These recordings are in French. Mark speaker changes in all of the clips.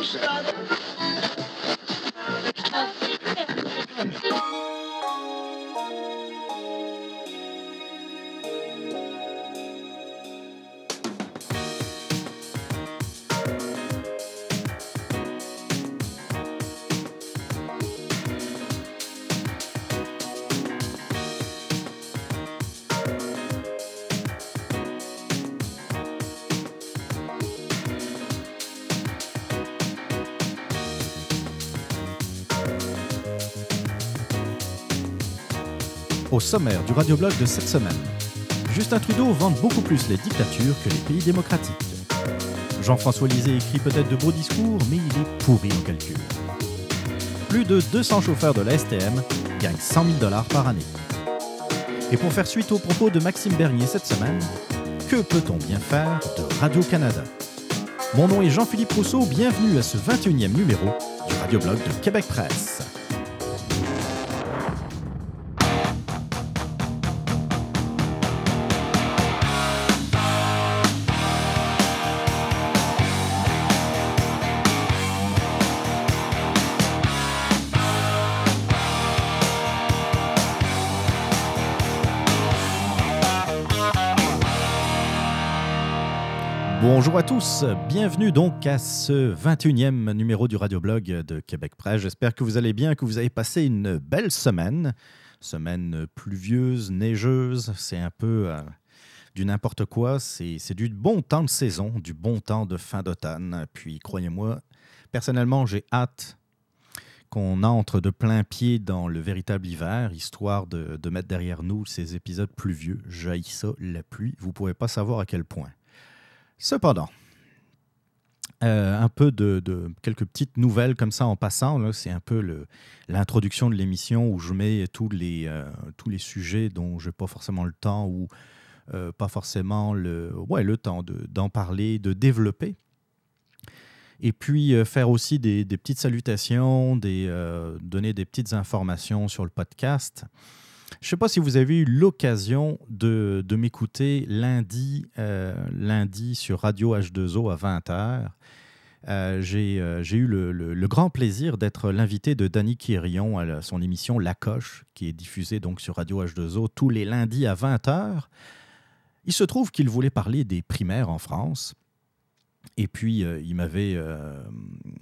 Speaker 1: no sense. Au sommaire du radioblog de cette semaine, Justin Trudeau vante beaucoup plus les dictatures que les pays démocratiques. Jean-François Lisée écrit peut-être de beaux discours, mais il est pourri en calcul. Plus de 200 chauffeurs de la STM gagnent 100 000 dollars par année. Et pour faire suite aux propos de Maxime Bernier cette semaine, que peut-on bien faire de Radio-Canada Mon nom est Jean-Philippe Rousseau, bienvenue à ce 21e numéro du radioblog de Québec Presse. Bonjour à tous, bienvenue donc à ce 21e numéro du radioblog de Québec Presse. J'espère que vous allez bien, que vous avez passé une belle semaine. Semaine pluvieuse, neigeuse, c'est un peu euh, du n'importe quoi. C'est du bon temps de saison, du bon temps de fin d'automne. Puis croyez-moi, personnellement, j'ai hâte qu'on entre de plein pied dans le véritable hiver, histoire de, de mettre derrière nous ces épisodes pluvieux. J'haïs ça, la pluie. Vous ne pouvez pas savoir à quel point. Cependant, euh, un peu de, quelques petites nouvelles comme ça en passant. C'est un peu l'introduction de l'émission où je mets tous les, euh, tous les sujets dont je n'ai pas forcément le temps ou euh, pas forcément le, ouais, le temps d'en parler, de développer. Et puis faire aussi des, des petites salutations, des, donner des petites informations sur le podcast. Je ne sais pas si vous avez eu l'occasion de, m'écouter lundi, euh, lundi sur Radio H2O à 20h. Euh, euh, j'ai eu le, grand plaisir d'être l'invité de Danny Quirion à son émission La Coche, qui est diffusée donc sur Radio H2O tous les lundis à 20h. Il se trouve qu'il voulait parler des primaires en France. Et puis, euh, il m'avait euh,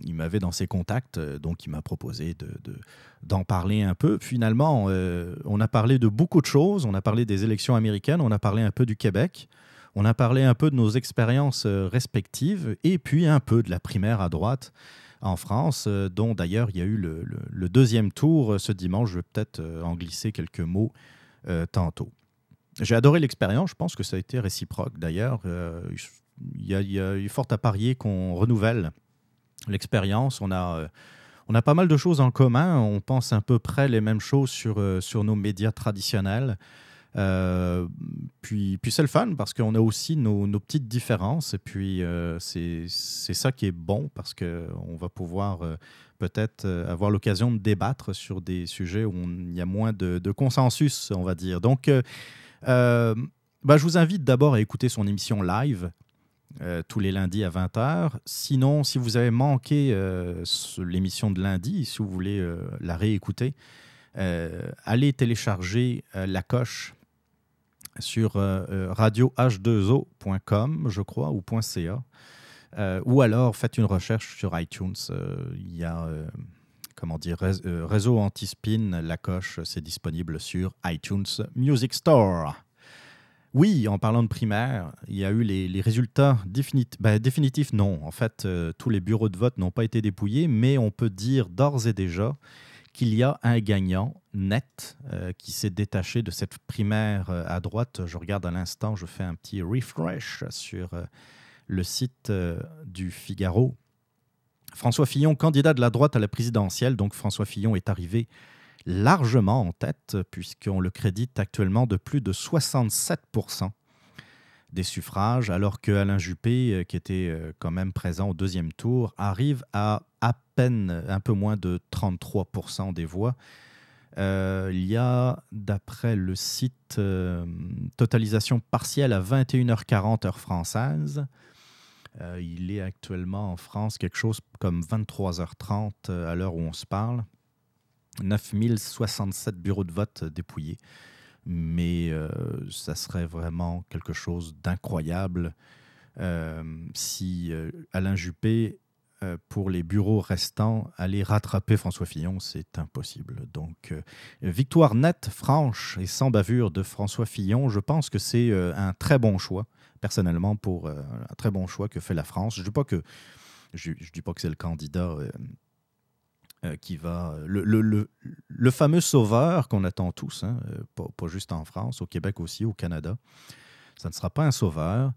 Speaker 1: il m'avait dans ses contacts, euh, donc il m'a proposé d'en de, d'en parler un peu. Finalement, on a parlé de beaucoup de choses. On a parlé des élections américaines, on a parlé un peu du Québec, on a parlé un peu de nos expériences respectives, et puis un peu de la primaire à droite en France, dont d'ailleurs il y a eu le, deuxième tour ce dimanche. Je vais peut-être en glisser quelques mots tantôt. J'ai adoré l'expérience, je pense que ça a été réciproque d'ailleurs il y, a, eu fort à parier qu'on renouvelle l'expérience. On a, euh, on a pas mal de choses en commun. On pense à peu près les mêmes choses sur, euh, sur nos médias traditionnels. Euh, puis, puis c'est le fun parce qu'on a aussi nos, nos, petites différences et puis c'est ça qui est bon parce qu'on va pouvoir peut-être avoir l'occasion de débattre sur des sujets où il y a moins de, de, consensus, on va dire. Donc, bah, je vous invite d'abord à écouter son émission live euh, tous les lundis à 20h. Sinon, si vous avez manqué euh, l'émission de lundi, si vous voulez euh, la réécouter, allez télécharger la coche sur radioh2o.com, je crois, ou .ca. ou alors faites une recherche sur iTunes. Il y a comment dire, réseau anti-spin, la coche, c'est disponible sur iTunes Music Store. Oui, en parlant de primaire, il y a eu les, résultats ben, définitifs. Non, en fait, euh, tous les bureaux de vote n'ont pas été dépouillés, mais on peut dire d'ores et déjà qu'il y a un gagnant net euh, qui s'est détaché de cette primaire euh, à droite. Je regarde à l'instant, je fais un petit refresh sur le site du Figaro. François Fillon, candidat de la droite à la présidentielle, donc François Fillon est arrivé largement en tête, puisqu'on le crédite actuellement de plus de 67% des suffrages, alors que Alain Juppé, euh, qui était euh, quand même présent au deuxième tour, arrive à à peine un peu moins de 33% des voix. Euh, il y a, d'après le site, totalisation partielle à 21h40 heure française. il est actuellement en France quelque chose comme 23h30 à l'heure où on se parle. 9067 bureaux de vote dépouillés. Mais ça serait vraiment quelque chose d'incroyable si Alain Juppé euh, pour les bureaux restants, aller rattraper François Fillon, c'est impossible. Donc, euh, victoire nette, franche et sans bavure de François Fillon, je pense que c'est euh, un très bon choix, personnellement, pour un très bon choix que fait la France. Je ne que, je, dis pas que c'est le candidat qui va. Le, le, le, fameux sauveur qu'on attend tous, hein, pas, pas, juste en France, au Québec aussi, au Canada. Ça ne sera pas un sauveur.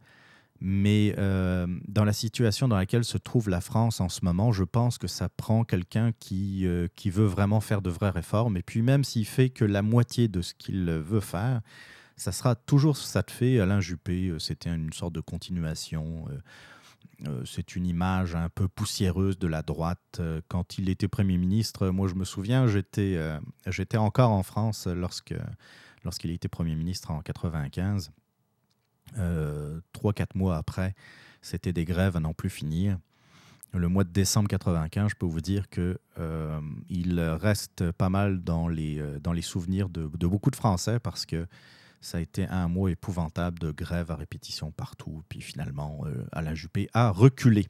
Speaker 1: Mais euh, dans la situation dans laquelle se trouve la France en ce moment, je pense que ça prend quelqu'un qui, euh, qui veut vraiment faire de vraies réformes. Et puis même s'il fait que la moitié de ce qu'il veut faire, ça sera toujours ça te fait. Alain Juppé, euh, c'était une sorte de continuation. C'est une image un peu poussiéreuse de la droite. Quand il était Premier ministre, moi je me souviens, j'étais j'étais encore en France lorsque lorsqu'il était Premier ministre en 95. Euh, trois, quatre mois après, c'était des grèves à n'en plus finir. Le mois de décembre 95, je peux vous dire que euh, reste pas mal dans les, euh, dans les souvenirs de, beaucoup de Français parce que ça a été un mois épouvantable de grève à répétition partout. Puis finalement, Alain Juppé a reculé.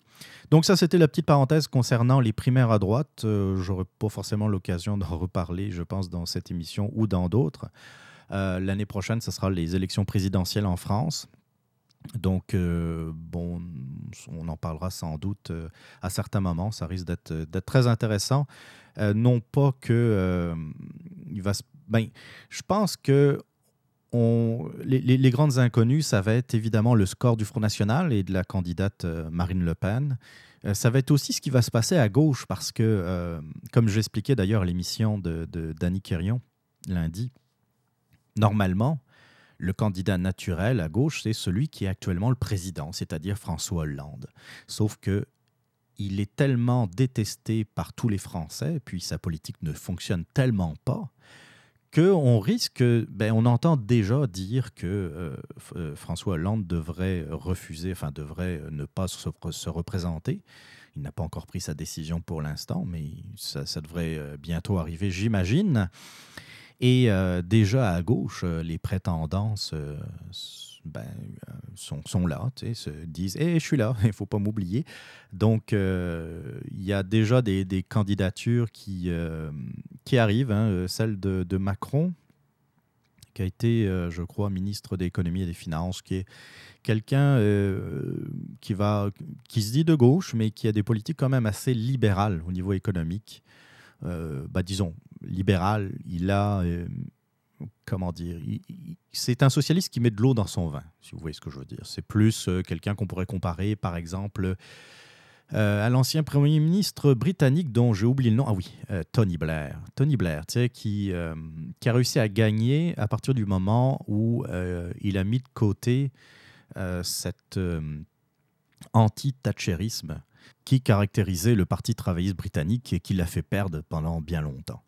Speaker 1: Donc ça, c'était la petite parenthèse concernant les primaires à droite. J'aurais pas forcément l'occasion d'en reparler, je pense, dans cette émission ou dans d'autres. Euh, l'année prochaine, ce sera les élections présidentielles en France. Donc, euh, bon, on en parlera sans doute euh, à certains moments. Ça risque d'être très intéressant. non pas que il va ben, je pense que on, les, grandes inconnues, ça va être évidemment le score du Front National et de la candidate Marine Le Pen. ça va être aussi ce qui va se passer à gauche parce que, comme j'expliquais d'ailleurs l'émission de, de Danny lundi, Normalement, le candidat naturel à gauche, c'est celui qui est actuellement le président, c'est-à-dire François Hollande. Sauf que il est tellement détesté par tous les Français, puis sa politique ne fonctionne tellement pas, qu'on risque, ben, on entend déjà dire que euh, euh, François Hollande devrait refuser, enfin devrait ne pas se, représenter. Il n'a pas encore pris sa décision pour l'instant, mais ça, devrait euh, bientôt arriver, j'imagine. Et déjà à gauche, les prétendances euh, ben, sont, sont, là, se disent hey, Je suis là, il ne faut pas m'oublier. Donc, il y a déjà des, candidatures qui, qui arrivent, hein, celle de, Macron, qui a été, je crois, ministre de l'économie et des finances, qui est quelqu'un qui, qui se dit de gauche, mais qui a des politiques quand même assez libérales au niveau économique. bah, disons, libéral, il a, euh, comment dire, c'est un socialiste qui met de l'eau dans son vin, si vous voyez ce que je veux dire. C'est plus euh, quelqu'un qu'on pourrait comparer, par exemple, euh, à l'ancien Premier ministre britannique dont j'ai oublié le nom. Ah oui, Tony Blair. Tony Blair, tu sais, qui, qui a réussi à gagner à partir du moment où il a mis de côté cet anti-thatcherisme qui caractérisait le Parti travailliste britannique et qui l'a fait perdre pendant bien longtemps.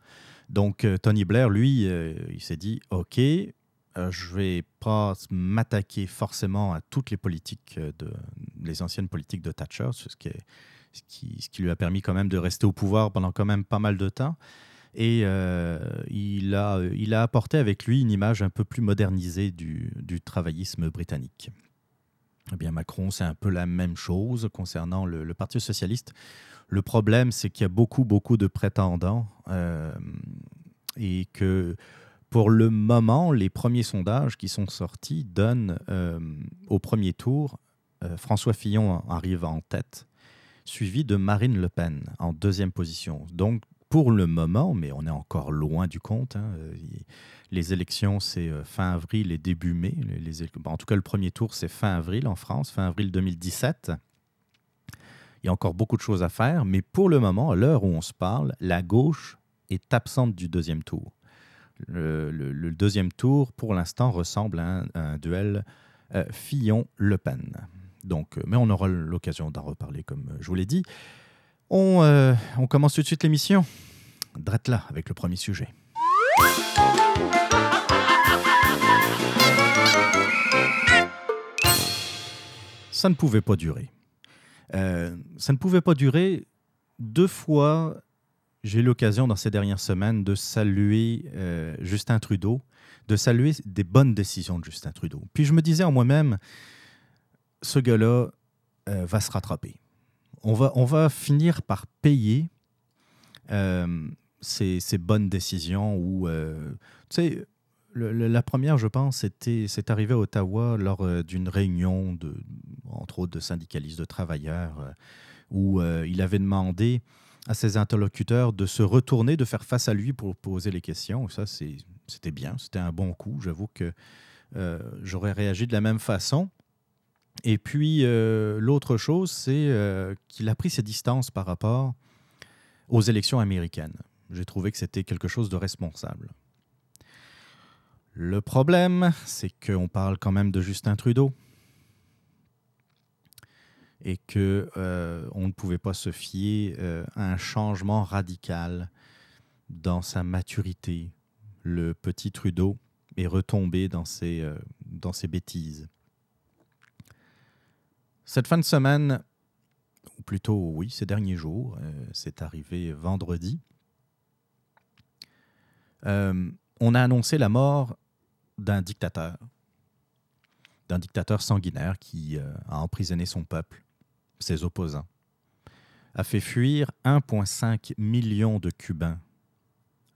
Speaker 1: Donc, euh, Tony Blair, lui, euh, il s'est dit OK, euh, je ne vais pas m'attaquer forcément à toutes les politiques, de, les anciennes politiques de Thatcher, ce qui, lui a permis quand même de rester au pouvoir pendant quand même pas mal de temps. Et il, a, il a apporté avec lui une image un peu plus modernisée du, du travaillisme britannique. Eh bien, Macron, c'est un peu la même chose concernant le Parti socialiste. Le problème, c'est qu'il y a beaucoup, beaucoup de prétendants euh, et que pour le moment, les premiers sondages qui sont sortis donnent euh, au premier tour euh, François Fillon arrive en tête, suivi de Marine Le Pen en deuxième position. Donc, pour le moment, mais on est encore loin du compte, hein, les élections, c'est fin avril et début mai. en tout cas, le premier tour, c'est fin avril en France, fin avril 2017. Il y a encore beaucoup de choses à faire, mais pour le moment, à l'heure où on se parle, la gauche est absente du deuxième tour. Le, deuxième tour, pour l'instant, ressemble à un, duel euh, Fillon-Le Pen. Donc, euh, mais on aura l'occasion d'en reparler, comme je vous l'ai dit. On, euh, on, commence tout de suite l'émission. Drette là avec le premier sujet. Ça ne pouvait pas durer. Euh, ça ne pouvait pas durer. Deux fois, j'ai eu l'occasion dans ces dernières semaines de saluer euh, Justin Trudeau, de saluer des bonnes décisions de Justin Trudeau. Puis je me disais en moi-même, ce gars-là euh, va se rattraper. On va, on va finir par payer ces, ces, bonnes décisions où, tu sais, la première, je pense, c'est arrivé à Ottawa lors euh, d'une réunion, de, entre autres, de syndicalistes, de travailleurs, euh, où euh, il avait demandé à ses interlocuteurs de se retourner, de faire face à lui pour poser les questions. Ça, c'était bien, c'était un bon coup. J'avoue que j'aurais réagi de la même façon. Et puis, l'autre chose, c'est qu'il a pris ses distances par rapport aux élections américaines. J'ai trouvé que c'était quelque chose de responsable. Le problème, c'est qu'on parle quand même de Justin Trudeau et que euh, on ne pouvait pas se fier euh, à un changement radical dans sa maturité. Le petit Trudeau est retombé dans ses, euh, dans ses bêtises. Cette fin de semaine, ou plutôt oui, ces derniers jours, c'est arrivé vendredi, on a annoncé la mort d'un dictateur, d'un dictateur sanguinaire qui euh, a emprisonné son peuple, ses opposants, a fait fuir 1,5 million de Cubains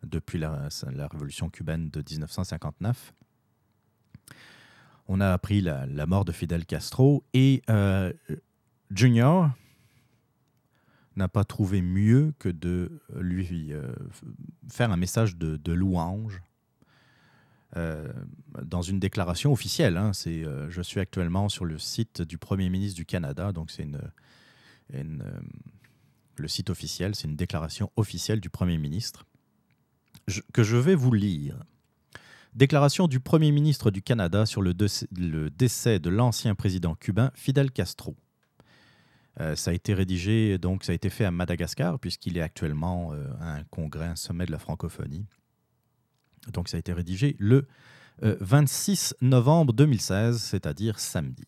Speaker 1: depuis la, révolution cubaine de 1959. On a appris la, mort de Fidel Castro et euh, Junior n'a pas trouvé mieux que de lui euh, faire un message de louange euh, dans une déclaration officielle. Hein, euh, je suis actuellement sur le site du Premier ministre du Canada, donc c'est une, euh, le site officiel, c'est une déclaration officielle du Premier ministre que je vais vous lire. Déclaration du Premier ministre du Canada sur le, le décès de l'ancien président cubain Fidel Castro. ça a été rédigé, donc ça a été fait à Madagascar, puisqu'il est actuellement à un congrès, un sommet de la francophonie. Donc ça a été rédigé le 26 euh, novembre 2016, c'est-à-dire samedi.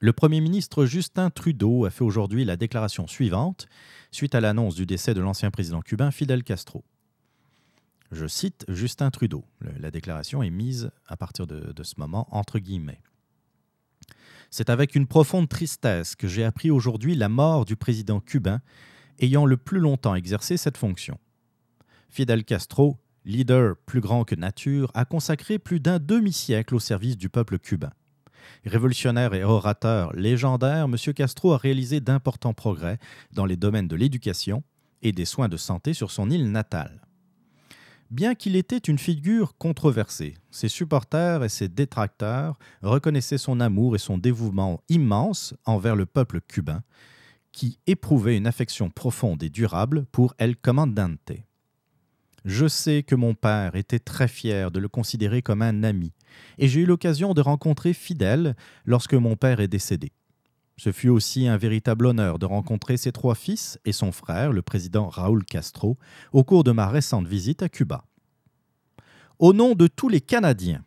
Speaker 1: Le Premier ministre Justin Trudeau a fait aujourd'hui la déclaration suivante suite à l'annonce du décès de l'ancien président cubain Fidel Castro. Je cite Justin Trudeau. La déclaration est mise à partir de, de ce moment entre guillemets. C'est avec une profonde tristesse que j'ai appris aujourd'hui la mort du président cubain ayant le plus longtemps exercé cette fonction. Fidel Castro leader plus grand que nature, a consacré plus d'un demi-siècle au service du peuple cubain. Révolutionnaire et orateur légendaire, M. Castro a réalisé d'importants progrès dans les domaines de l'éducation et des soins de santé sur son île natale. Bien qu'il était une figure controversée, ses supporters et ses détracteurs reconnaissaient son amour et son dévouement immense envers le peuple cubain, qui éprouvait une affection profonde et durable pour El Comandante. Je sais que mon père était très fier de le considérer comme un ami, et j'ai eu l'occasion de rencontrer Fidel lorsque mon père est décédé. Ce fut aussi un véritable honneur de rencontrer ses trois fils et son frère, le président Raúl Castro, au cours de ma récente visite à Cuba. Au nom de tous les Canadiens,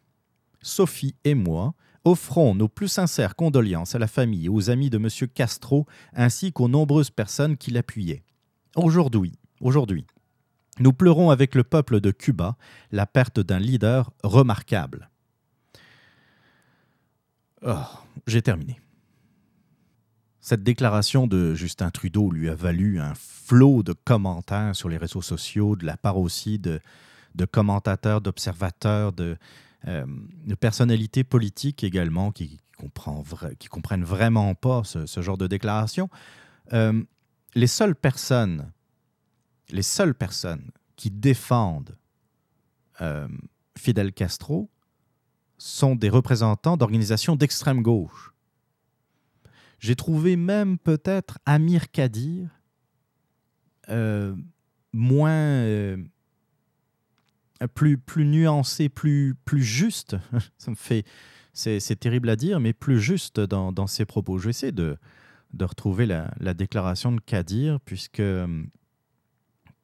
Speaker 1: Sophie et moi offrons nos plus sincères condoléances à la famille et aux amis de M. Castro ainsi qu'aux nombreuses personnes qui l'appuyaient. Aujourd'hui, aujourd'hui, nous pleurons avec le peuple de Cuba la perte d'un leader remarquable. Oh, j'ai terminé. Cette déclaration de Justin Trudeau lui a valu un flot de commentaires sur les réseaux sociaux, de la part aussi de, commentateurs, d'observateurs, de, euh, personnalités politiques également qui, qui comprennent vraiment pas ce, genre de déclaration. Euh, les seules personnes les seules personnes qui défendent euh, Fidel Castro sont des représentants d'organisations d'extrême gauche. J'ai trouvé même peut-être Amir Kadir euh, moins euh, plus, nuancé, plus, plus juste. Ça c'est, terrible à dire, mais plus juste dans, ses propos. Je vais essayer de, de retrouver la, la, déclaration de Kadir, puisque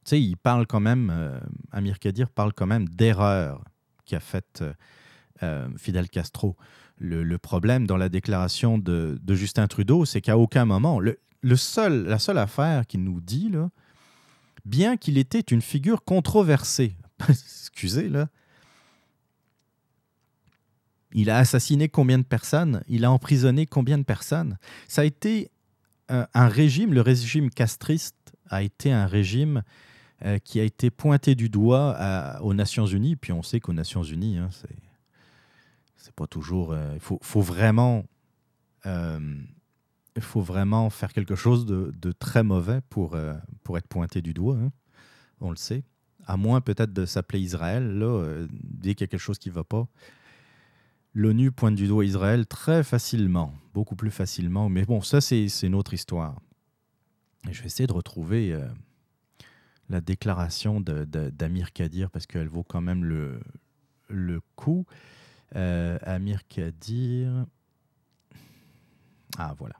Speaker 1: tu sais, il parle quand même, euh, Amir Kadir parle quand même d'erreur qu'a faite euh, euh, Fidel Castro. le, problème dans la déclaration de, Justin Trudeau, c'est qu'à aucun moment, le, la seule affaire qu'il nous dit, bien qu'il était une figure controversée, excusez, là, il a assassiné combien de personnes? Il a emprisonné combien de personnes? Ça a été un, régime, le régime castriste a été un régime euh, qui a été pointé du doigt aux Nations Unies. Puis on sait qu'aux Nations Unies, hein, c'est c'est pas toujours. Euh, il faut, vraiment. Euh, il faut vraiment faire quelque chose de, très mauvais pour, pour être pointé du doigt. Hein. On le sait. À moins peut-être de s'appeler Israël. Là, dès qu'il y a quelque chose qui ne va pas, l'ONU pointe du doigt Israël très facilement, beaucoup plus facilement. Mais bon, ça, c'est une autre histoire. Je vais essayer de retrouver la déclaration d'Amir Kadir parce qu'elle vaut quand même le, le coup. Euh, Amir Kadir. Ah, voilà.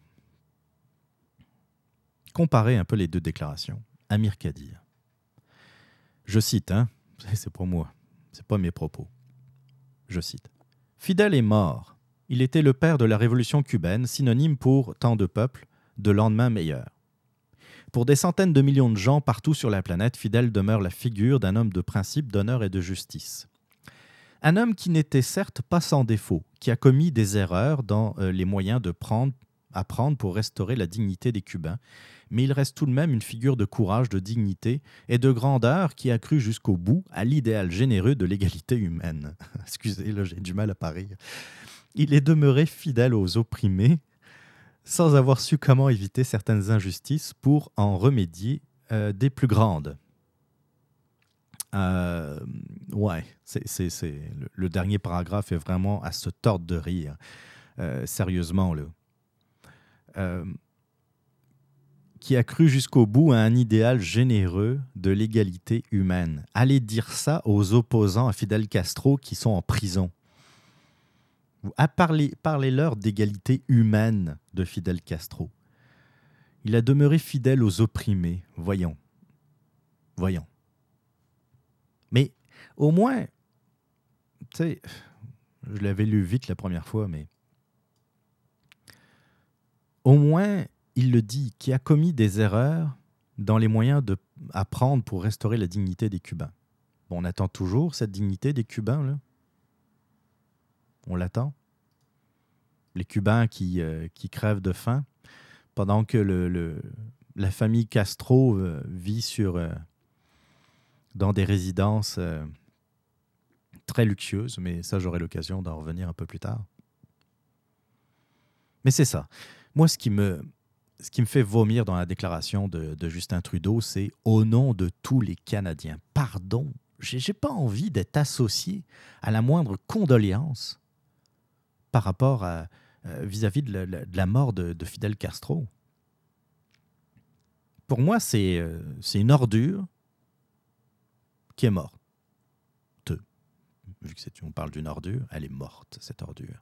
Speaker 1: Comparez un peu les deux déclarations. Amir Kadir. Je cite, hein, c'est pas moi, c'est pas mes propos. Je cite. Fidel est mort. Il était le père de la révolution cubaine, synonyme pour tant de peuples, de lendemain meilleur. Pour des centaines de millions de gens partout sur la planète, Fidel demeure la figure d'un homme de principe, d'honneur et de justice. Un homme qui n'était certes pas sans défaut, qui a commis des erreurs dans euh, les moyens de prendre, à prendre pour restaurer la dignité des Cubains, mais il reste tout de même une figure de courage, de dignité et de grandeur qui a cru jusqu'au bout à l'idéal généreux de l'égalité humaine. Excusez, là j'ai du mal à parier. Il est demeuré fidèle aux opprimés, sans avoir su comment éviter certaines injustices pour en remédier euh, des plus grandes. Euh, ouais, le, dernier paragraphe est vraiment à se tordre de rire. Euh, sérieusement, là qui a cru jusqu'au bout à un idéal généreux de l'égalité humaine. Allez dire ça aux opposants à Fidel Castro qui sont en prison. Parlez-leur d'égalité humaine de Fidel Castro. Il a demeuré fidèle aux opprimés. Voyons. Voyons. Mais au moins, tu sais, je l'avais lu vite la première fois, mais au moins, il le dit, qui a commis des erreurs dans les moyens à prendre pour restaurer la dignité des Cubains. Bon, on attend toujours cette dignité des Cubains, là. On l'attend. Les Cubains qui, euh, qui crèvent de faim, pendant que le, la famille Castro euh, vit sur, euh, dans des résidences très luxueuses, mais ça, j'aurai l'occasion d'en revenir un peu plus tard. Mais c'est ça. Moi, ce qui me, ce qui me fait vomir dans la déclaration de, Justin Trudeau, c'est au nom de tous les Canadiens. Pardon, j'ai pas envie d'être associé à la moindre condoléance par rapport à euh, vis-à-vis de, la mort de, Fidel Castro. Pour moi, c'est euh, une ordure qui est morte. Vu que on parle d'une ordure, elle est morte, cette ordure.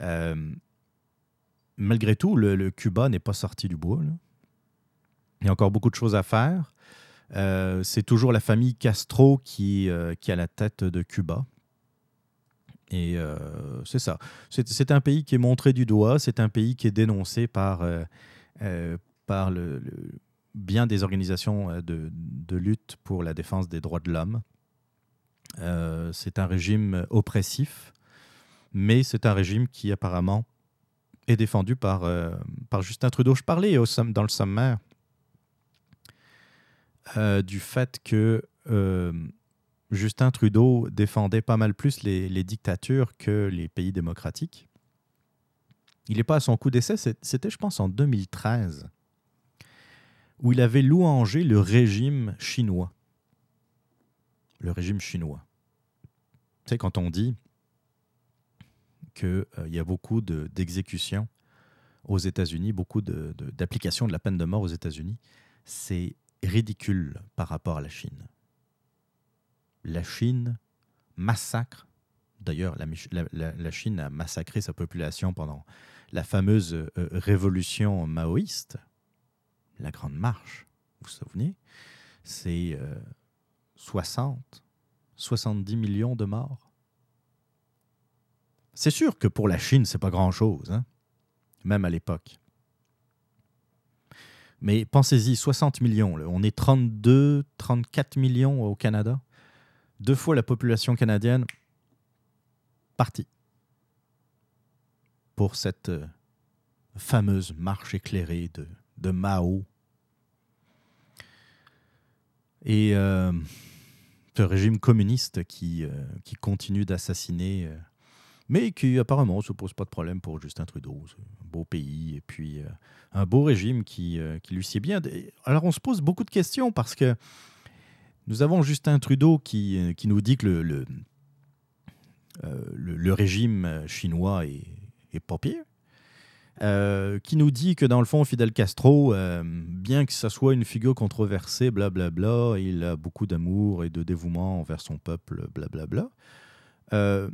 Speaker 1: Euh, malgré tout, le, Cuba n'est pas sorti du bois. Il y a encore beaucoup de choses à faire. C'est toujours la famille Castro qui, euh, qui a la tête de Cuba. Et euh, c'est ça. C'est un pays qui est montré du doigt, c'est un pays qui est dénoncé par, par le, bien des organisations de, de, lutte pour la défense des droits de l'homme. c'est un régime oppressif, mais c'est un régime qui apparemment est défendu par, euh, par Justin Trudeau. Je parlais au, dans le sommaire euh, du fait que euh, Justin Trudeau défendait pas mal plus les, dictatures que les pays démocratiques. Il n'est pas à son coup d'essai, c'était je pense en 2013, où il avait louangé le régime chinois. Le régime chinois. Tu sais, quand on dit qu'il euh, y a beaucoup d'exécutions aux États-Unis, beaucoup d'applications de, de la peine de mort aux États-Unis. C'est ridicule par rapport à la Chine. La Chine massacre, d'ailleurs la, Chine a massacré sa population pendant la fameuse euh, révolution maoïste, la Grande Marche, vous vous souvenez? C'est 60, euh, 70 millions de morts. C'est sûr que pour la Chine, c'est pas grand-chose, hein, même à l'époque. Mais pensez-y, 60 millions, on est 32, 34 millions au Canada, deux fois la population canadienne, parti pour cette euh, fameuse marche éclairée de, de Mao. Et euh, ce régime communiste qui, euh, qui continue d'assassiner, mais qui apparemment ne se pose pas de problème pour Justin Trudeau. un beau pays et puis un beau régime qui, qui lui sied bien. Alors on se pose beaucoup de questions parce que nous avons Justin Trudeau qui, qui nous dit que le, le régime chinois est, euh, qui nous dit que dans le fond, Fidel Castro, euh, bien que ce soit une figure controversée, blablabla, il a beaucoup d'amour et de dévouement envers son peuple, blablabla. Euh,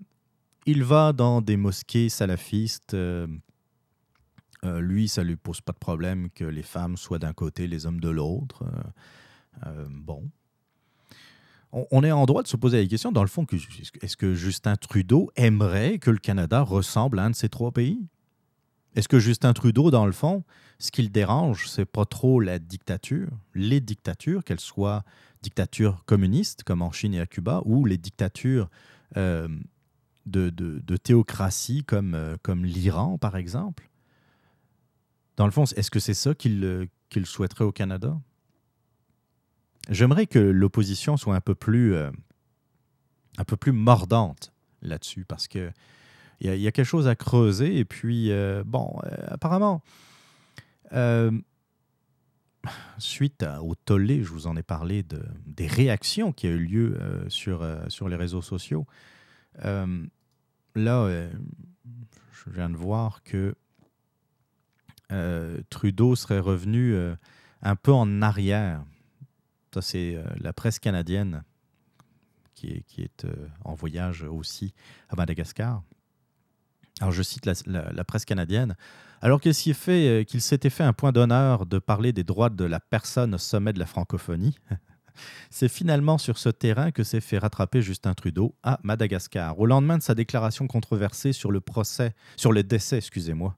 Speaker 1: il va dans des mosquées salafistes. lui, ça lui pose pas de problème que les femmes soient d'un côté, les hommes de l'autre. bon, on est en droit de se poser la question, dans le fond, est-ce que Justin Trudeau aimerait que le Canada ressemble à un de ces trois pays? Est-ce que Justin Trudeau, dans le fond, ce qui le dérange, c'est pas trop la dictature, les dictatures, qu'elles soient dictatures communistes, comme en Chine et à Cuba, ou les dictatures euh, de, théocratie, euh, comme l'Iran, par exemple? Dans le fond, est-ce que c'est ça qu'il souhaiterait au Canada? J'aimerais que l'opposition soit un peu plus, euh, un peu plus mordante là-dessus parce que il y, a quelque chose à creuser. Et puis, euh, bon, euh, apparemment, suite au tollé, je vous en ai parlé de, des réactions qui ont eu lieu sur, sur les réseaux sociaux. là, je viens de voir que Trudeau serait revenu un peu en arrière c'est euh, la presse canadienne qui est, euh, en voyage aussi à Madagascar. Alors, je cite la, presse canadienne. Alors qu'il fait, euh, qu'il s'était fait un point d'honneur de parler des droits de la personne au sommet de la francophonie, c'est finalement sur ce terrain que s'est fait rattraper Justin Trudeau à Madagascar, au lendemain de sa déclaration controversée sur le procès, sur le décès, excusez-moi.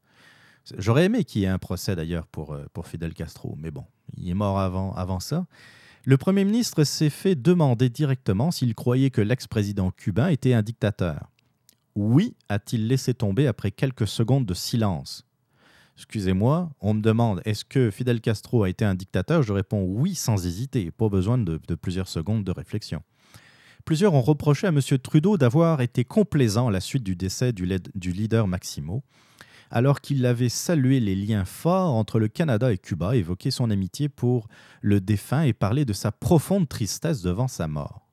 Speaker 1: J'aurais aimé qu'il y ait un procès d'ailleurs pour, pour Fidel Castro, mais bon, il est mort avant, avant ça. Le Premier ministre s'est fait demander directement s'il croyait que l'ex-président cubain était un dictateur. Oui, a-t-il laissé tomber après quelques secondes de silence. Excusez-moi, on me demande est-ce que Fidel Castro a été un dictateur? Je réponds oui sans hésiter, pas besoin de, plusieurs secondes de réflexion. Plusieurs ont reproché à M. Trudeau d'avoir été complaisant à la suite du décès du leader Maximo alors qu'il avait salué les liens forts entre le Canada et Cuba, évoqué son amitié pour le défunt et parlé de sa profonde tristesse devant sa mort.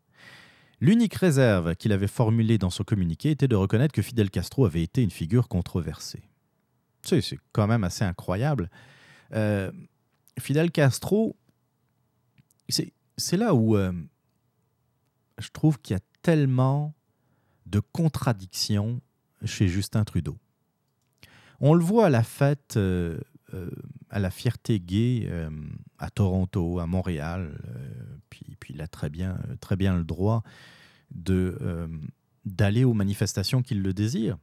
Speaker 1: L'unique réserve qu'il avait formulée dans son communiqué était de reconnaître que Fidel Castro avait été une figure controversée. C'est quand même assez incroyable. Euh, Fidel Castro, c'est là où euh, je trouve qu'il y a tellement de contradictions chez Justin Trudeau. On le voit à la fête, euh, euh, à la fierté gay euh, à Toronto, à Montréal, puis, il a très bien, très bien le droit d'aller aux manifestations qu'il le désire.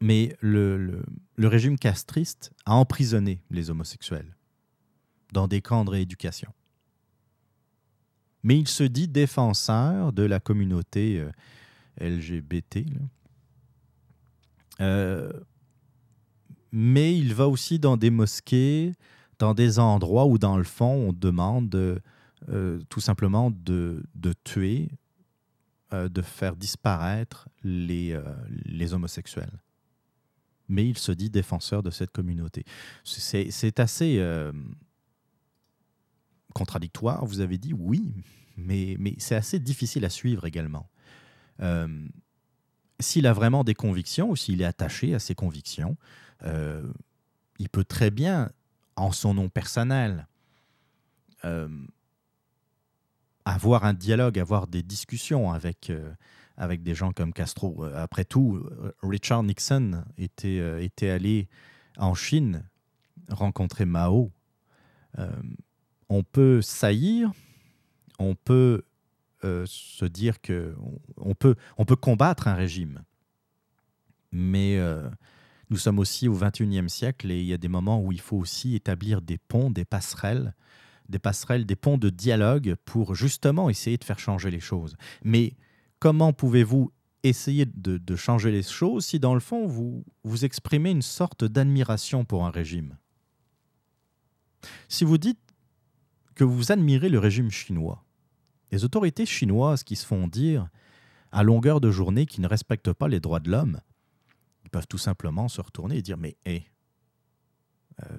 Speaker 1: Mais le, régime castriste a emprisonné les homosexuels dans des camps de rééducation. Mais il se dit défenseur de la communauté LGBT. Mais il va aussi dans des mosquées, dans des endroits où, dans le fond, on demande euh, tout simplement de, tuer, euh, de faire disparaître les, euh, les homosexuels. Mais il se dit défenseur de cette communauté. C'est assez contradictoire, vous avez dit oui, mais, mais c'est assez difficile à suivre également. s'il a vraiment des convictions ou s'il est attaché à ses convictions, euh, il peut très bien, en son nom personnel, euh, avoir un dialogue, avoir des discussions avec, euh, avec des gens comme Castro. Après tout, Richard Nixon était, était allé en Chine rencontrer Mao. on peut saillir, on peut se dire que on peut, on peut combattre un régime Mais nous sommes aussi au XXIe siècle et il y a des moments où il faut aussi établir des ponts, des passerelles, des passerelles, des ponts de dialogue pour justement essayer de faire changer les choses. Mais comment pouvez-vous essayer de, changer les choses si dans le fond vous, vous exprimez une sorte d'admiration pour un régime? Si vous dites que vous admirez le régime chinois, les autorités chinoises qui se font dire à longueur de journée qu'ils ne respectent pas les droits de l'homme, peuvent tout simplement se retourner et dire mais hé, euh,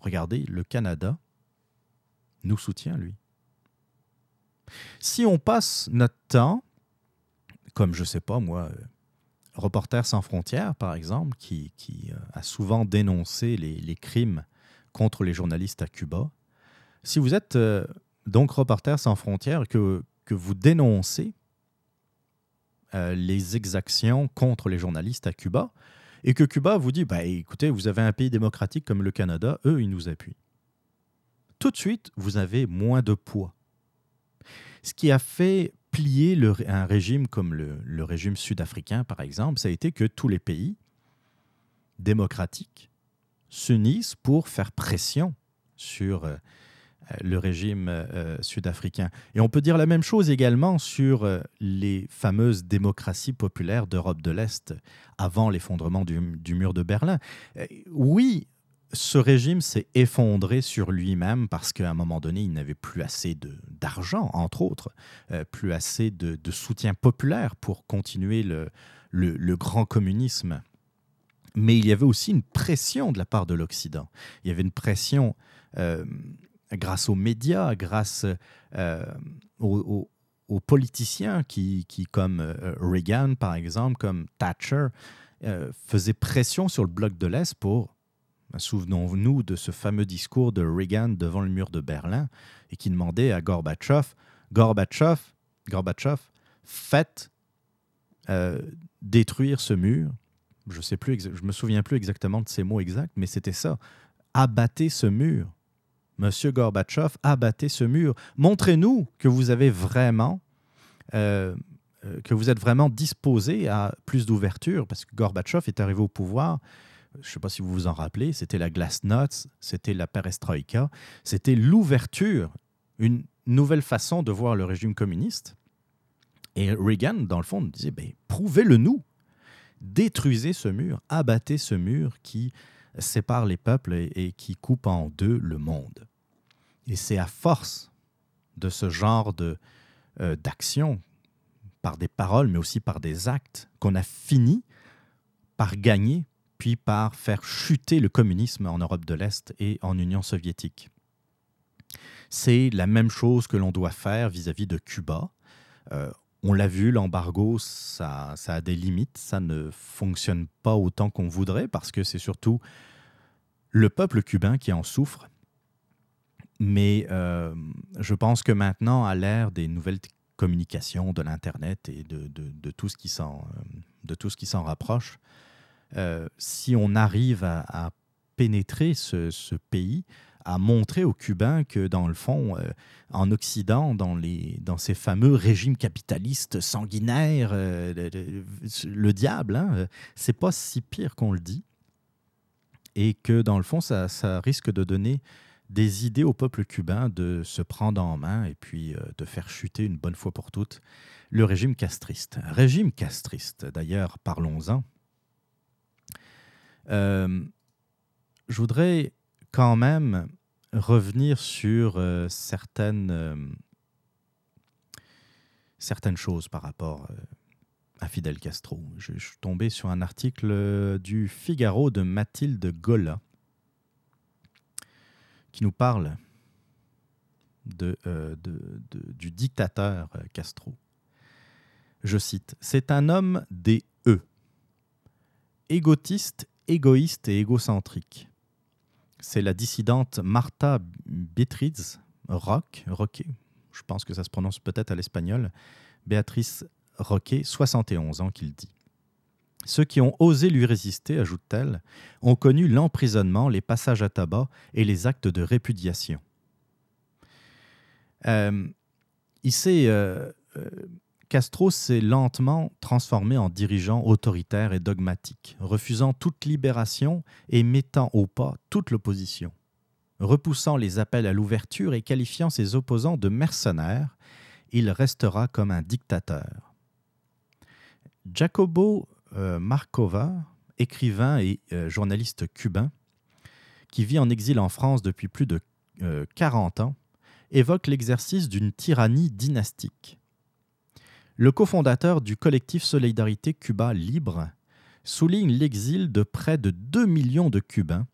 Speaker 1: regardez, le Canada nous soutient, lui. Si on passe notre temps, comme je sais pas moi, euh, Reporters sans frontières, par exemple, qui, qui euh, a souvent dénoncé les, les, crimes contre les journalistes à Cuba, si vous êtes euh, donc Reporters sans frontières, que, que vous dénoncez euh, les exactions contre les journalistes à Cuba, et que Cuba vous dit, bah, écoutez, vous avez un pays démocratique comme le Canada, eux, ils nous appuient. Tout de suite, vous avez moins de poids. Ce qui a fait plier un régime comme le, le régime sud-africain, par exemple, ça a été que tous les pays démocratiques s'unissent pour faire pression sur euh, le régime euh, sud-africain. Et on peut dire la même chose également sur euh, les fameuses démocraties populaires d'Europe de l'Est avant l'effondrement du, mur de Berlin. Euh, oui, ce régime s'est effondré sur lui-même parce qu'à un moment donné, il n'avait plus assez d'argent, entre autres, euh, plus assez de, soutien populaire pour continuer le, grand communisme. Mais il y avait aussi une pression de la part de l'Occident. Il y avait une pression euh, grâce aux médias, grâce euh, aux, politiciens qui, qui comme euh, Reagan, par exemple, comme Thatcher, euh, faisaient pression sur le bloc de l'Est pour, souvenons-nous de ce fameux discours de Reagan devant le mur de Berlin, et qui demandait à Gorbatchev, Gorbatchev, Gorbatchev, faites détruire ce mur. Je je me souviens plus exactement de ces mots exacts, mais c'était ça. Abattez ce mur. Monsieur Gorbatchev, abattez ce mur. Montrez-nous que vous avez vraiment, euh, que vous êtes vraiment disposé à plus d'ouverture, parce que Gorbatchev est arrivé au pouvoir. Je ne sais pas si vous vous en rappelez, c'était la glasnost, c'était la perestroïka, c'était l'ouverture, une nouvelle façon de voir le régime communiste. Et Reagan, dans le fond, disait ben, prouvez-le nous, détruisez ce mur, abattez ce mur qui sépare les peuples et, qui coupe en deux le monde. Et c'est à force de ce genre euh, d'action, par des paroles, mais aussi par des actes, qu'on a fini par gagner, puis par faire chuter le communisme en Europe de l'Est et en Union soviétique. C'est la même chose que l'on doit faire vis-à-vis -vis de Cuba. Euh, on l'a vu, l'embargo, ça, ça, a des limites, ça ne fonctionne pas autant qu'on voudrait, parce que c'est surtout le peuple cubain qui en souffre mais euh, je pense que maintenant, à l'ère des nouvelles communications, de l'Internet et de, de, tout ce qui s'en rapproche, euh, si on arrive à, pénétrer ce, pays, à montrer aux Cubains que, dans le fond, euh, en Occident, dans, ces fameux régimes capitalistes sanguinaires, euh, le, le, diable, hein, c'est pas si pire qu'on le dit. Et que, dans le fond, ça, risque de donner des idées au peuple cubain de se prendre en main et puis euh, de faire chuter une bonne fois pour toutes le régime castriste. Régime castriste, d'ailleurs, parlons-en. Euh, je voudrais quand même revenir sur euh, certaines, certaines choses par rapport à Fidel Castro. Je, suis tombé sur un article du Figaro de Mathilde Gola qui nous parle de, euh, du dictateur euh, Castro. Je cite, C'est un homme des E, égotiste, égoïste et égocentrique. C'est la dissidente Martha Beatriz Roque, Roque, je pense que ça se prononce peut-être à l'espagnol, Béatrice Roque, 71 ans, qu'il dit. Ceux qui ont osé lui résister, ajoute-t-elle, ont connu l'emprisonnement, les passages à tabac et les actes de répudiation. Euh, il s'est euh, Castro s'est lentement transformé en dirigeant autoritaire et dogmatique, refusant toute libération et mettant au pas toute l'opposition, repoussant les appels à l'ouverture et qualifiant ses opposants de mercenaires, il restera comme un dictateur. Jacobo euh, Marcova, écrivain et euh, journaliste cubain, qui vit en exil en France depuis plus de 40 euh, ans, évoque l'exercice d'une tyrannie dynastique. Le cofondateur du collectif Solidarité Cuba Libre souligne l'exil de près de 2 millions de Cubains,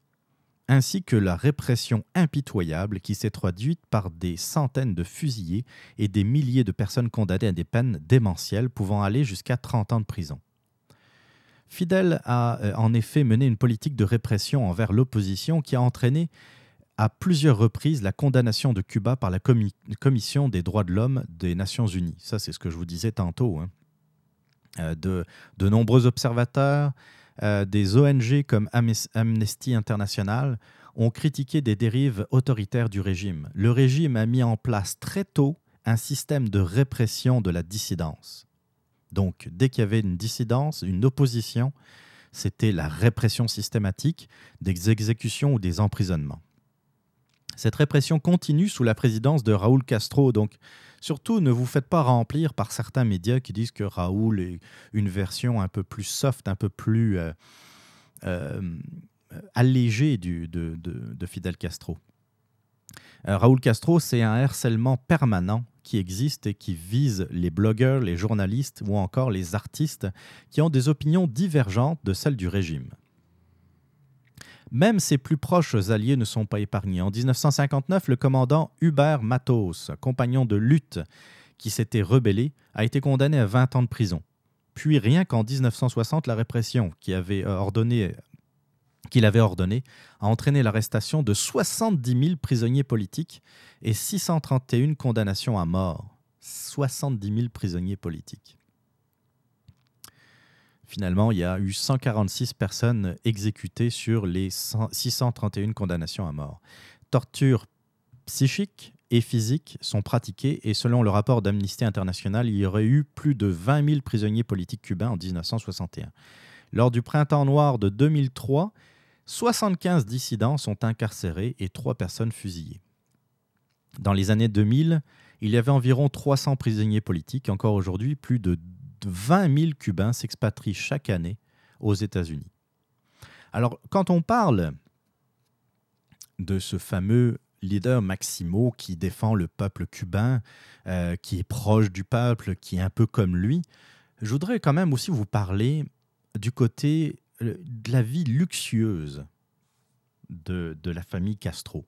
Speaker 1: ainsi que la répression impitoyable qui s'est traduite par des centaines de fusillés et des milliers de personnes condamnées à des peines démentielles pouvant aller jusqu'à 30 ans de prison. Fidel a euh, en effet mené une politique de répression envers l'opposition qui a entraîné à plusieurs reprises la condamnation de Cuba par la Commission des droits de l'homme des Nations Unies. Ça, c'est ce que je vous disais tantôt. Hein. Euh, de, de, nombreux observateurs, euh, des ONG comme Amnesty International ont critiqué des dérives autoritaires du régime. Le régime a mis en place très tôt un système de répression de la dissidence. Donc, dès qu'il y avait une dissidence, une opposition, c'était la répression systématique des exécutions ou des emprisonnements. Cette répression continue sous la présidence de Raúl Castro. Donc, surtout, ne vous faites pas remplir par certains médias qui disent que Raúl est une version un peu plus soft, un peu plus euh, euh, allégée de, de, Fidel Castro. Euh, Raúl Castro, c'est un harcèlement permanent qui existe et qui vise les blogueurs, les journalistes ou encore les artistes qui ont des opinions divergentes de celles du régime. Même ses plus proches alliés ne sont pas épargnés. En 1959, le commandant Hubert Matos, compagnon de lutte qui s'était rebellé, a été condamné à 20 ans de prison. Puis rien qu'en 1960, la répression euh, qu'il avait ordonné a entraîné l'arrestation de 70 000 prisonniers politiques et 631 condamnations à mort. 70 000 prisonniers politiques. Finalement, il y a eu 146 personnes exécutées sur les 631 condamnations à mort. Tortures psychiques et physiques sont pratiquées et selon le rapport d'Amnesty International, il y aurait eu plus de 20 000 prisonniers politiques cubains en 1961. Lors du printemps noir de 2003, 75 dissidents sont incarcérés et 3 personnes fusillées. Dans les années 2000, il y avait environ 300 prisonniers politiques. Encore aujourd'hui, plus de 20 000 Cubains s'expatrient chaque année aux États-Unis. Alors, quand on parle de ce fameux leader Maximo qui défend le peuple cubain, euh, qui est proche du peuple, qui est un peu comme lui, je voudrais quand même aussi vous parler du côté euh, de la vie luxueuse de, de la famille Castro.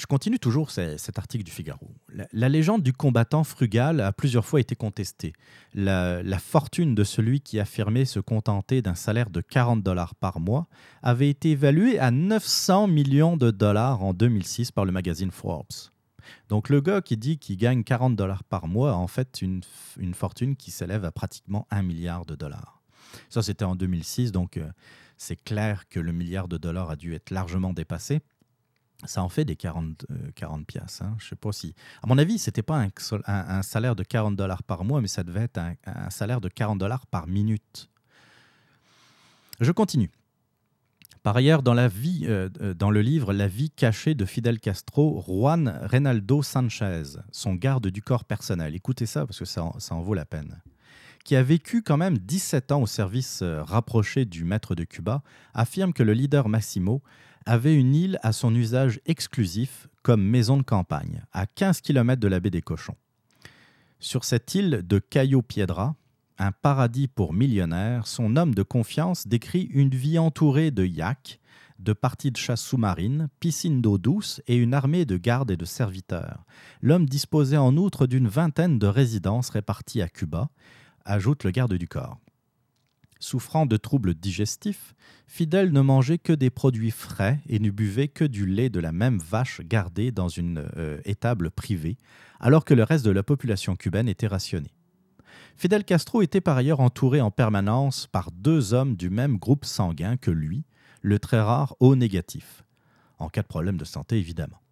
Speaker 1: Je continue toujours cet article du Figaro. La, légende du combattant frugal a plusieurs fois été contestée. La, fortune de celui qui affirmait se contenter d'un salaire de 40 dollars par mois avait été évaluée à 900 millions de dollars en 2006 par le magazine Forbes. Donc le gars qui dit qu'il gagne 40 dollars par mois a en fait une, une fortune qui s'élève à pratiquement 1 milliard de dollars. Ça, c'était en 2006, donc euh, c'est clair que le milliard de dollars a dû être largement dépassé ça en fait des 40, 40 euh, piastres. Hein. Je sais pas si. À mon avis, ce n'était pas un, salaire de 40 dollars par mois, mais ça devait être un, salaire de 40 dollars par minute. Je continue. Par ailleurs, euh, euh, dans le livre La vie cachée de Fidel Castro, Juan Reynaldo Sanchez, son garde du corps personnel, écoutez ça parce que ça en vaut la peine, qui a vécu quand même 17 ans au service rapproché du maître de Cuba, affirme que le leader Massimo avait une île à son usage exclusif comme maison de campagne, à 15 km de la baie des Cochons. Sur cette île de Cayo Piedra, un paradis pour millionnaires, son homme de confiance décrit une vie entourée de yaks, de parties de chasse sous-marine, piscines d'eau douce et une armée de gardes et de serviteurs. L'homme disposait en outre d'une vingtaine de résidences réparties à Cuba, ajoute le garde du corps. Souffrant de troubles digestifs, Fidel ne mangeait que des produits frais et ne buvait que du lait de la même vache gardée dans une euh, étable privée, alors que le reste de la population cubaine était rationnée. Fidel Castro était par ailleurs entouré en permanence par deux hommes du même groupe sanguin que lui, le très rare O négatif, en cas de problème de santé évidemment.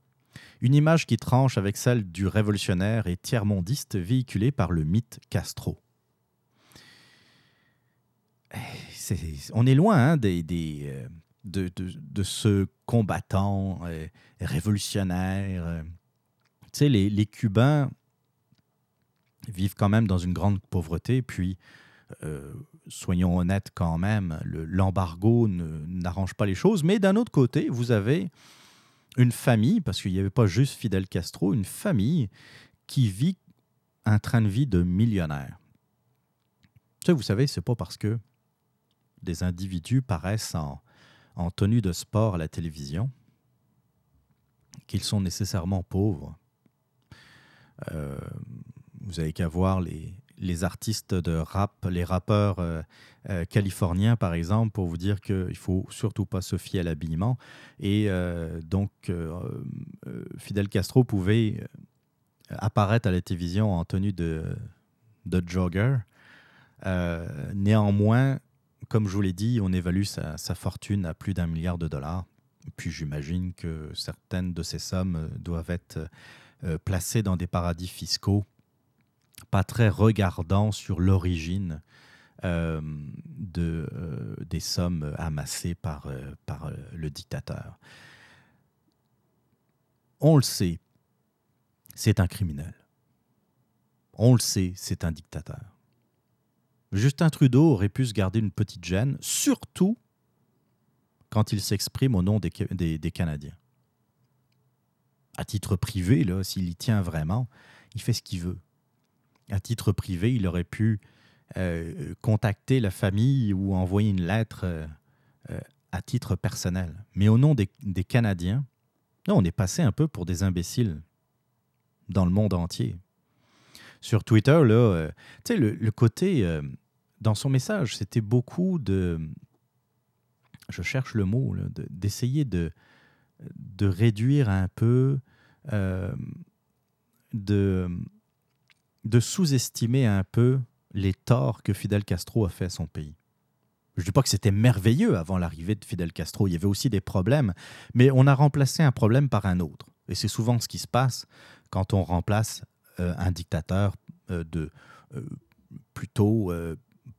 Speaker 1: Une image qui tranche avec celle du révolutionnaire et tiers-mondiste véhiculé par le mythe Castro. On est loin hein, des, euh, de, ce combattant euh, révolutionnaire. Euh. Tu sais, les, Cubains vivent quand même dans une grande pauvreté, puis, soyons honnêtes quand même, l'embargo n'arrange pas les choses, mais d'un autre côté, vous avez une famille, parce qu'il n'y avait pas juste Fidel Castro, une famille qui vit un train de vie de millionnaire. Ça, vous savez, c'est pas parce que des individus paraissent en, tenue de sport à la télévision qu'ils sont nécessairement pauvres. Euh, vous avez qu'à voir les, artistes de rap, les rappeurs euh, euh, californiens, par exemple, pour vous dire qu'il ne faut surtout pas se fier à l'habillement. Et donc, Fidel Castro pouvait apparaître à la télévision en tenue de, de jogger. néanmoins, comme je vous l'ai dit, on évalue sa, fortune à plus d'un milliard de dollars. Puis j'imagine que certaines de ces sommes doivent être placées dans des paradis fiscaux pas très regardant sur l'origine euh, de, euh, des sommes amassées euh, par le dictateur. On le sait, c'est un criminel. On le sait, c'est un dictateur. Justin Trudeau aurait pu se garder une petite gêne, surtout quand il s'exprime au nom des, Canadiens. À titre privé, s'il y tient vraiment, il fait ce qu'il veut à titre privé, il aurait pu euh, contacter la famille ou envoyer une lettre euh, euh, à titre personnel. Mais au nom des, Canadiens, on est passé un peu pour des imbéciles dans le monde entier. Sur Twitter, là, tu sais, le, côté, dans son message, c'était beaucoup de, je cherche le mot, d'essayer de, de, réduire un peu, de de sous-estimer un peu les torts que Fidel Castro a fait à son pays. Je ne dis pas que c'était merveilleux avant l'arrivée de Fidel Castro, il y avait aussi des problèmes, mais on a remplacé un problème par un autre. Et c'est souvent ce qui se passe quand on remplace euh, un dictateur euh, de, euh, plutôt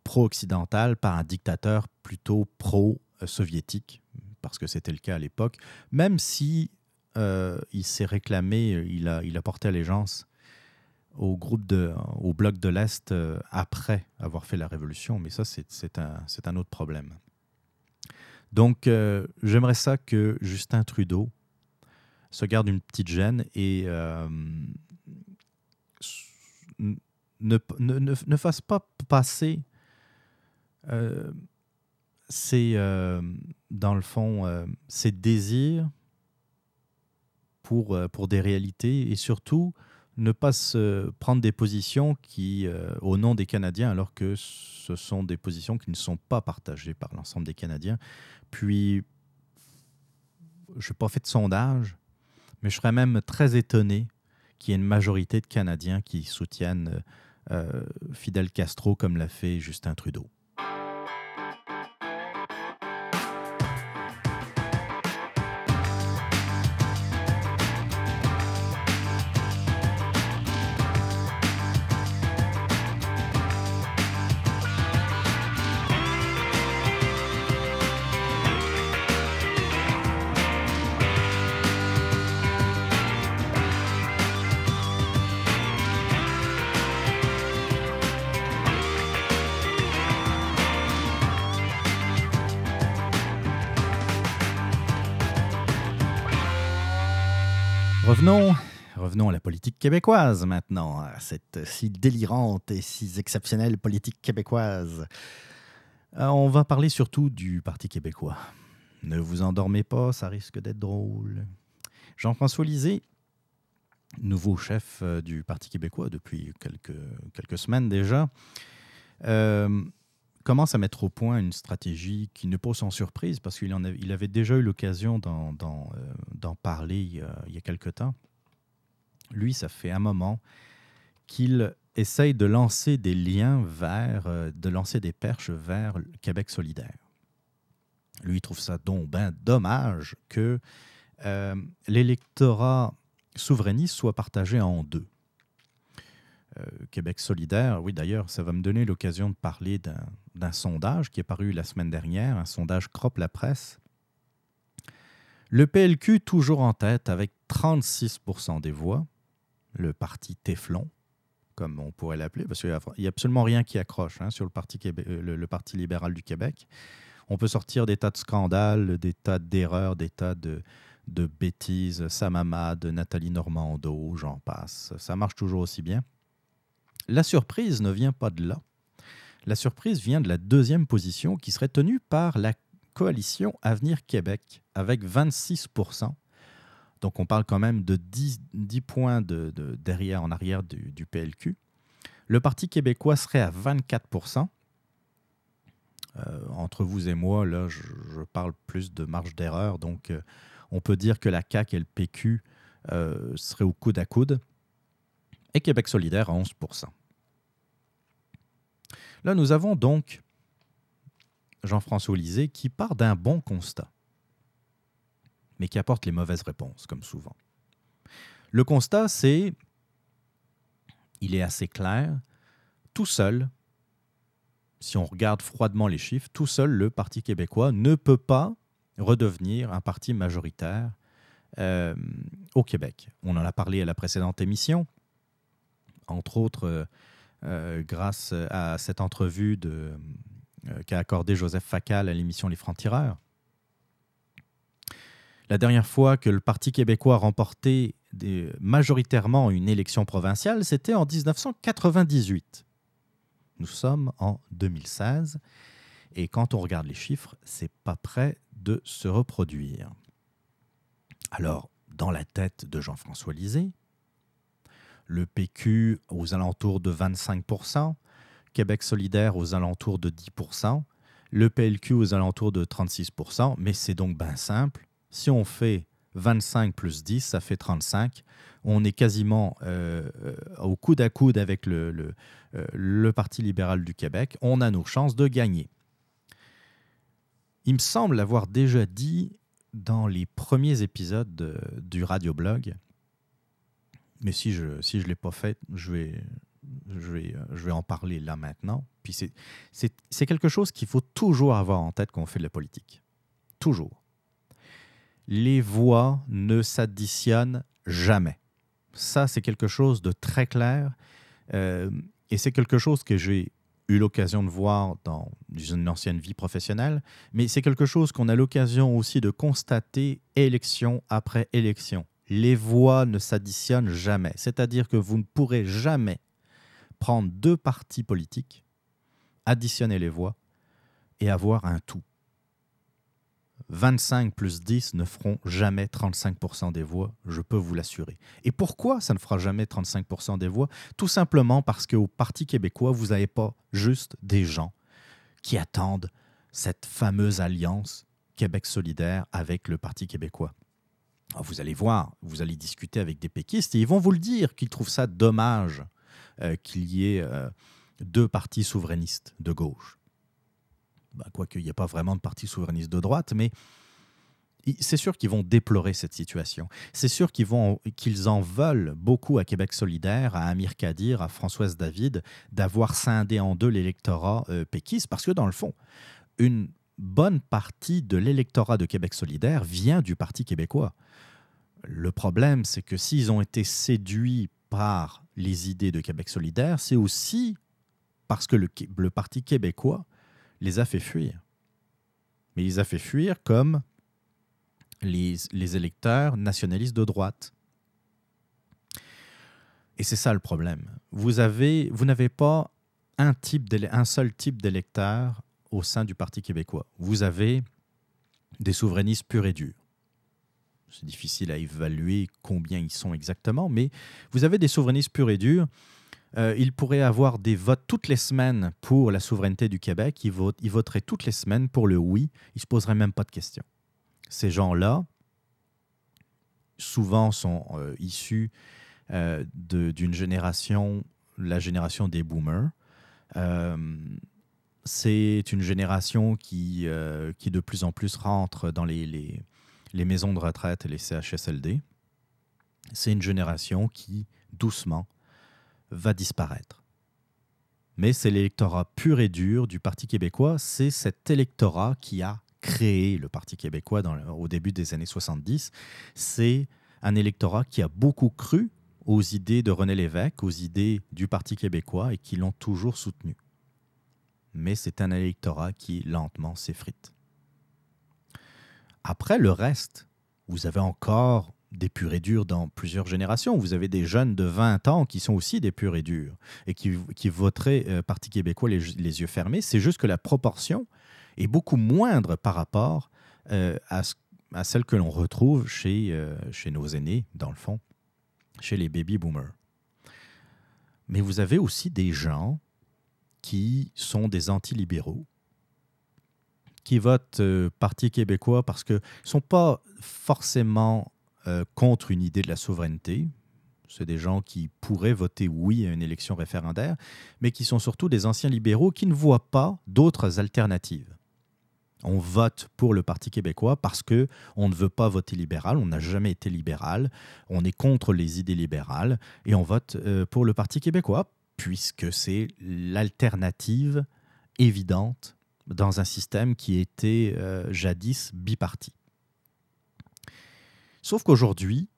Speaker 1: pro-occidental par un dictateur plutôt pro-soviétique, parce que c'était le cas à l'époque, même si il s'est réclamé, il a, il a porté allégeance au groupe de, au bloc de l'Est euh, après avoir fait la révolution, mais ça, c'est un, un, autre problème. Donc, euh, j'aimerais ça que Justin Trudeau se garde une petite gêne et euh, ne, ne, ne, fasse pas passer ses, dans le fond, ses désirs pour, pour des réalités et surtout ne pas se prendre des positions qui, euh, au nom des Canadiens, alors que ce sont des positions qui ne sont pas partagées par l'ensemble des Canadiens. Puis, je n'ai pas fait de sondage, mais je serais même très étonné qu'il y ait une majorité de Canadiens qui soutiennent euh, Fidel Castro comme l'a fait Justin Trudeau. Politique québécoise maintenant, à cette si délirante et si exceptionnelle politique québécoise. Euh, on va parler surtout du Parti québécois. Ne vous endormez pas, ça risque d'être drôle. Jean-François Lisée, nouveau chef euh, du Parti québécois depuis quelques, quelques semaines déjà, euh, commence à mettre au point une stratégie qui ne pose sans surprise parce qu'il il avait déjà eu l'occasion d'en, euh, parler il y, a, quelque temps. Lui, ça fait un moment qu'il essaye de lancer des liens vers, euh, de lancer des perches vers Québec solidaire. Lui, il trouve ça donc ben dommage que euh, l'électorat souverainiste soit partagé en deux. Euh, Québec solidaire, oui d'ailleurs, ça va me donner l'occasion de parler d'un sondage qui est paru la semaine dernière, un sondage Crop la presse. Le PLQ toujours en tête avec 36% des voix, le parti Téflon, comme on pourrait l'appeler, parce qu'il n'y a, absolument rien qui accroche hein, sur le parti, euh, le, parti libéral du Québec. On peut sortir des tas de scandales, des tas d'erreurs, des tas de, de bêtises, Samama, de Nathalie Normando, j'en passe. Ça marche toujours aussi bien. La surprise ne vient pas de là. La surprise vient de la deuxième position qui serait tenue par la coalition Avenir Québec avec 26 donc on parle quand même de 10, points de, derrière en arrière du, PLQ. Le Parti québécois serait à 24% euh, Entre vous et moi, là, je, parle plus de marge d'erreur. Donc euh, on peut dire que la CAQ et le PQ euh, seraient au coude à coude. Et Québec solidaire à 11% Là, nous avons donc Jean-François Lisée qui part d'un bon constat mais qui apporte les mauvaises réponses, comme souvent. Le constat, c'est, il est assez clair, tout seul, si on regarde froidement les chiffres, tout seul, le Parti québécois ne peut pas redevenir un parti majoritaire euh, au Québec. On en a parlé à la précédente émission, entre autres euh, euh, grâce à cette entrevue qu'a accordée Joseph Facal à l'émission Les Francs-Tireurs. La dernière fois que le Parti québécois a remporté majoritairement une élection provinciale, c'était en 1998. Nous sommes en 2016 et quand on regarde les chiffres, c'est pas prêt de se reproduire. Alors, dans la tête de Jean-François Lisée, le PQ aux alentours de 25%, Québec solidaire aux alentours de 10%, le PLQ aux alentours de 36%, mais c'est donc bien simple. Si on fait 25 plus 10, ça fait 35. On est quasiment euh, euh, au coude à coude avec euh, le, Parti libéral du Québec. On a nos chances de gagner. Il me semble l'avoir déjà dit dans les premiers épisodes de, du radioblog. Mais si je ne si je l'ai pas fait, je vais, je, vais, je vais en parler là maintenant. Puis c'est quelque chose qu'il faut toujours avoir en tête quand on fait de la politique. Toujours les voix ne s'additionnent jamais. Ça, c'est quelque chose de très clair euh, et c'est quelque chose que j'ai eu l'occasion de voir dans une ancienne vie professionnelle, mais c'est quelque chose qu'on a l'occasion aussi de constater élection après élection. Les voix ne s'additionnent jamais, c'est-à-dire que vous ne pourrez jamais prendre deux partis politiques, additionner les voix et avoir un tout. 25 plus 10 ne feront jamais 35% des voix, je peux vous l'assurer. Et pourquoi ça ne fera jamais 35% des voix? Tout simplement parce qu'au Parti québécois, vous n'avez pas juste des gens qui attendent cette fameuse alliance Québec solidaire avec le Parti québécois. vous allez voir, vous allez discuter avec des péquistes et ils vont vous le dire qu'ils trouvent ça dommage euh, qu'il y ait euh, deux partis souverainistes de gauche. Bah, quoique n'y a pas vraiment de parti souverainiste de droite, mais c'est sûr qu'ils vont déplorer cette situation. C'est sûr qu'ils en veulent beaucoup à Québec solidaire, à Amir Kadir, à Françoise David, d'avoir scindé en deux l'électorat euh, péquiste, parce que dans le fond, une bonne partie de l'électorat de Québec solidaire vient du Parti québécois. Le problème, c'est que s'ils ont été séduits par les idées de Québec solidaire, c'est aussi parce que le, le Parti québécois les a fait fuir. Mais il les a fait fuir comme les, électeurs nationalistes de droite. Et c'est ça le problème. Vous n'avez pas un, type un seul type d'électeur au sein du Parti québécois. Vous avez des souverainistes purs et durs. C'est difficile à évaluer combien ils sont exactement, mais vous avez des souverainistes purs et durs euh, il pourrait avoir des votes toutes les semaines pour la souveraineté du Québec. Il, vote, il voterait toutes les semaines pour le oui. Il ne se poserait même pas de questions. Ces gens-là, souvent, sont euh, issus euh, d'une génération, la génération des boomers. C'est une génération qui, qui de plus en plus rentre dans les, les, les maisons de retraite et les CHSLD. c'est une génération qui, doucement, va disparaître. Mais c'est l'électorat pur et dur du Parti québécois, c'est cet électorat qui a créé le Parti québécois au début des années 70. C'est un électorat qui a beaucoup cru aux idées de René Lévesque, aux idées du Parti québécois et qui l'ont toujours soutenu. Mais c'est un électorat qui lentement s'effrite. Après le reste, vous avez encore des purs et durs dans plusieurs générations. Vous avez des jeunes de 20 ans qui sont aussi des purs et durs et qui, voteraient euh, Parti québécois les, yeux fermés. C'est juste que la proportion est beaucoup moindre par rapport euh, à, celle que l'on retrouve chez, euh, chez nos aînés, dans le fond, chez les baby boomers. Mais vous avez aussi des gens qui sont des antilibéraux, qui votent Parti québécois parce qu'ils ne sont pas forcément euh, contre une idée de la souveraineté. C'est des gens qui pourraient voter oui à une élection référendaire, mais qui sont surtout des anciens libéraux qui ne voient pas d'autres alternatives. On vote pour le Parti québécois parce que on ne veut pas voter libéral, on n'a jamais été libéral, on est contre les idées libérales et on vote euh, pour le Parti québécois puisque c'est l'alternative évidente dans un système qui était euh, jadis biparti. Sauf qu'aujourd'hui,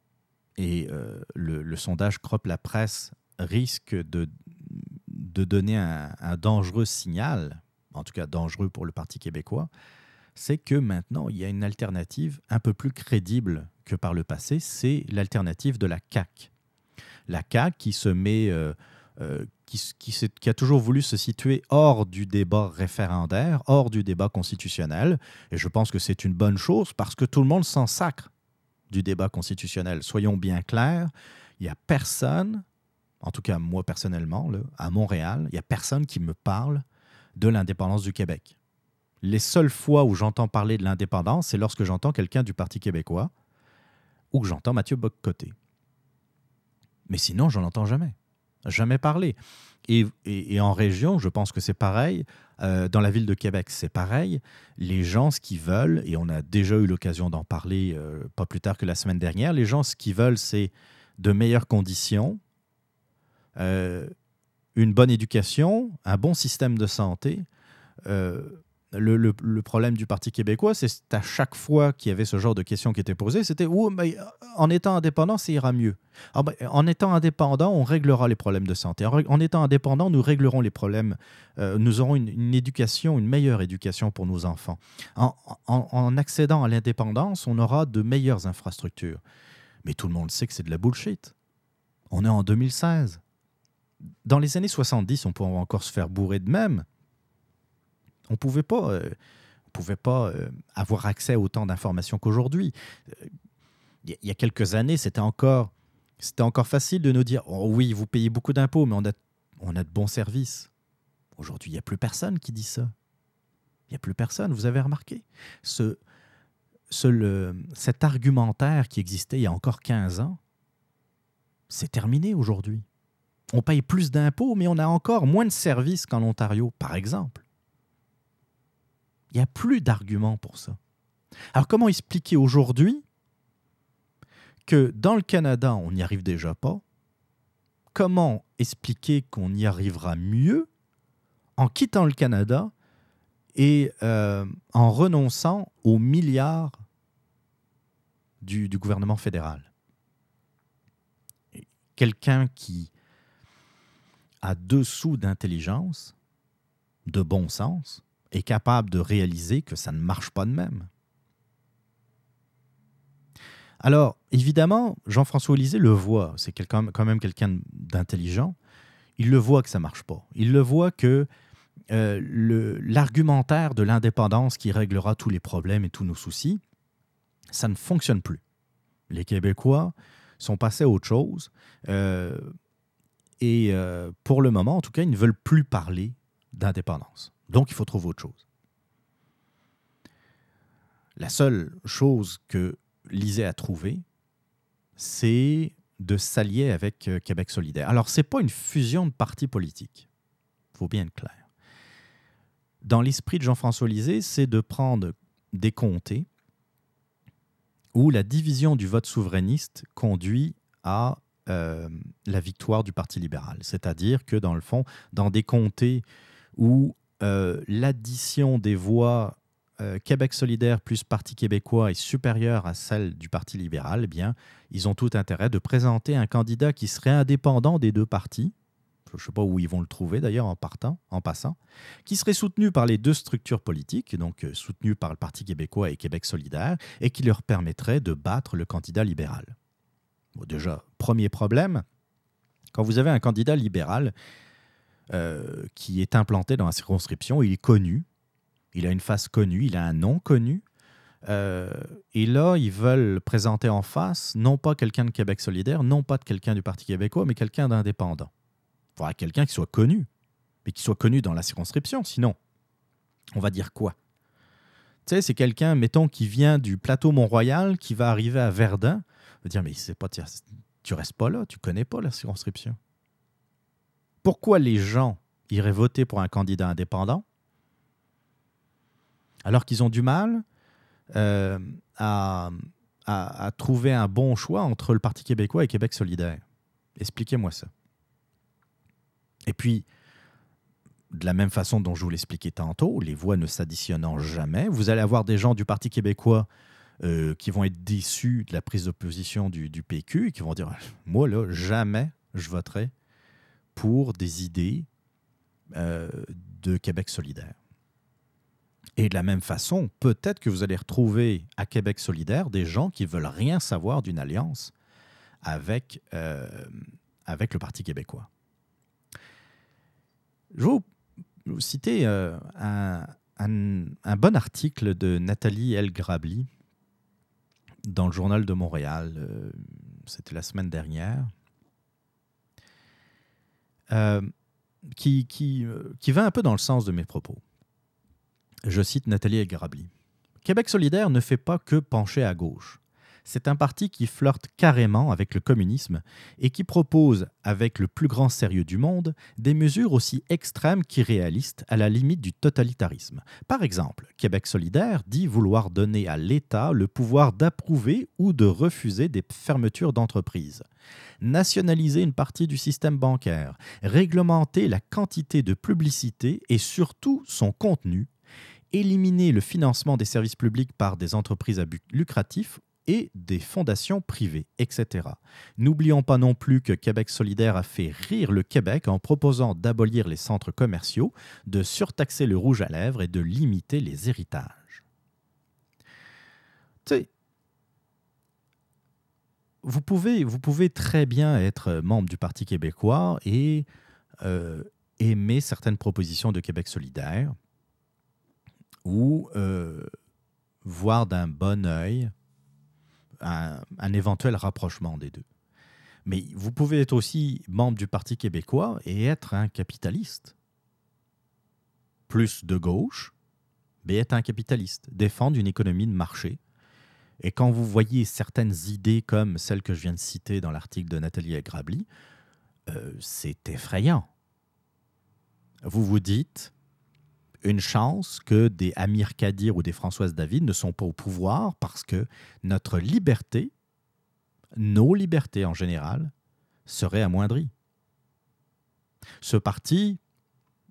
Speaker 1: et euh, le, sondage Crop la presse risque de, de donner un, dangereux signal, en tout cas dangereux pour le Parti québécois, c'est que maintenant, il y a une alternative un peu plus crédible que par le passé, c'est l'alternative de la CAQ. La CAQ qui se met... Euh, euh, qui, qui, a toujours voulu se situer hors du débat référendaire, hors du débat constitutionnel. Et je pense que c'est une bonne chose parce que tout le monde s'en sacre du débat constitutionnel. Soyons bien clairs, il n'y a personne, en tout cas moi personnellement, à Montréal, il n'y a personne qui me parle de l'indépendance du Québec. Les seules fois où j'entends parler de l'indépendance, c'est lorsque j'entends quelqu'un du Parti québécois ou que j'entends Mathieu Boccoté. Mais sinon, j'en entends jamais. Jamais parler. Et, en région, je pense que c'est pareil. Euh, dans la ville de Québec, c'est pareil. Les gens, ce qu'ils veulent, et on a déjà eu l'occasion d'en parler euh, pas plus tard que la semaine dernière, les gens, ce qu'ils veulent, c'est de meilleures conditions, euh, une bonne éducation, un bon système de santé, le, problème du Parti québécois, c'est à chaque fois qu'il y avait ce genre de questions qui étaient posées, c'était oh, mais en étant indépendant, ça ira mieux. Ah, ben, en étant indépendant, on réglera les problèmes de santé. En, étant indépendant, nous réglerons les problèmes. Euh, nous aurons une, éducation, une meilleure éducation pour nos enfants. En, accédant à l'indépendance, on aura de meilleures infrastructures. Mais tout le monde sait que c'est de la bullshit. On est en 2016. Dans les années 70, on pourrait encore se faire bourrer de même. On ne pouvait pas, euh, pouvait pas euh, avoir accès à autant d'informations qu'aujourd'hui. Il y a quelques années, c'était encore, c'était encore facile de nous dire oh oui, vous payez beaucoup d'impôts, mais on a, on a de bons services. Aujourd'hui, il n'y a plus personne qui dit ça. Il n'y a plus personne, vous avez remarqué? Ce, ce, le, cet argumentaire qui existait il y a encore 15 ans, c'est terminé aujourd'hui. On paye plus d'impôts, mais on a encore moins de services qu'en Ontario, par exemple. Il n'y a plus d'arguments pour ça. Alors comment expliquer aujourd'hui que dans le Canada, on n'y arrive déjà pas? Comment expliquer qu'on y arrivera mieux en quittant le Canada et euh, en renonçant aux milliards du, du gouvernement fédéral? Quelqu'un qui a deux sous d'intelligence, de bon sens, est capable de réaliser que ça ne marche pas de même. Alors, évidemment, Jean-François Lisée le voit, c'est quand même quelqu'un d'intelligent, il le voit que ça ne marche pas. Il le voit que euh, l'argumentaire de l'indépendance qui réglera tous les problèmes et tous nos soucis, ça ne fonctionne plus. Les Québécois sont passés à autre chose. Euh, et euh, pour le moment, en tout cas, ils ne veulent plus parler d'indépendance. Donc, il faut trouver autre chose. La seule chose que Lisée a trouvée, c'est de s'allier avec euh, Québec solidaire. Alors, ce n'est pas une fusion de partis politiques. Il faut bien être clair. Dans l'esprit de Jean-François Lisée, c'est de prendre des comtés où la division du vote souverainiste conduit à euh, la victoire du Parti libéral. C'est-à-dire que, dans le fond, dans des comtés où euh, l'addition des voix euh, Québec solidaire plus Parti québécois est supérieure à celle du Parti libéral, eh bien, ils ont tout intérêt de présenter un candidat qui serait indépendant des deux partis, je ne sais pas où ils vont le trouver d'ailleurs en partant, en passant, qui serait soutenu par les deux structures politiques, donc soutenu par le Parti québécois et Québec solidaire, et qui leur permettrait de battre le candidat libéral. Déjà, premier problème, quand vous avez un candidat libéral euh, qui est implanté dans la circonscription, il est connu, il a une face connue, il a un nom connu. Euh, et là, ils veulent présenter en face, non pas quelqu'un de Québec solidaire, non pas de quelqu'un du Parti québécois, mais quelqu'un d'indépendant. Il faudra quelqu'un qui soit connu, mais qui soit connu dans la circonscription. Sinon, on va dire quoi? Tu sais, c'est quelqu'un, mettons, qui vient du plateau Mont-Royal, qui va arriver à Verdun, veux dire, mais c'est pas, tu restes pas là, tu connais pas la circonscription. Pourquoi les gens iraient voter pour un candidat indépendant alors qu'ils ont du mal euh, à, trouver un bon choix entre le Parti québécois et Québec solidaire? Expliquez-moi ça. Et puis, de la même façon dont je vous l'expliquais tantôt, les voix ne s'additionnant jamais, vous allez avoir des gens du Parti québécois euh, qui vont être déçus de la prise d'opposition du, du, PQ et qui vont dire Moi, là, jamais je voterai pour des idées euh, de Québec solidaire. Et de la même façon, peut-être que vous allez retrouver à Québec solidaire des gens qui veulent rien savoir d'une alliance avec, euh, avec le Parti québécois. Je vais vous citer un, un, un, bon article de Nathalie L. Grabli dans le journal de Montréal, euh, c'était la semaine dernière, euh, qui, qui, euh, qui, va un peu dans le sens de mes propos. Je cite Nathalie Grabli. Québec solidaire ne fait pas que pencher à gauche c'est un parti qui flirte carrément avec le communisme et qui propose, avec le plus grand sérieux du monde, des mesures aussi extrêmes qu'irréalistes à la limite du totalitarisme. Par exemple, Québec solidaire dit vouloir donner à l'État le pouvoir d'approuver ou de refuser des fermetures d'entreprises nationaliser une partie du système bancaire, réglementer la quantité de publicité et surtout son contenu, éliminer le financement des services publics par des entreprises à but lucratif et des fondations privées, etc. N'oublions pas non plus que Québec solidaire a fait rire le Québec en proposant d'abolir les centres commerciaux, de surtaxer le rouge à lèvres et de limiter les héritages. Vous pouvez, vous pouvez très bien être membre du Parti québécois et euh, aimer certaines propositions de Québec solidaire ou euh, voir d'un bon œil un, éventuel rapprochement des deux. Mais vous pouvez être aussi membre du Parti québécois et être un capitaliste. Plus de gauche, mais être un capitaliste, défendre une économie de marché. Et quand vous voyez certaines idées comme celles que je viens de citer dans l'article de Nathalie Agrabli, euh, c'est effrayant. Vous vous dites, une chance que des Amir Kadir ou des Françoise David ne sont pas au pouvoir parce que notre liberté, nos libertés en général, seraient amoindries. Ce parti,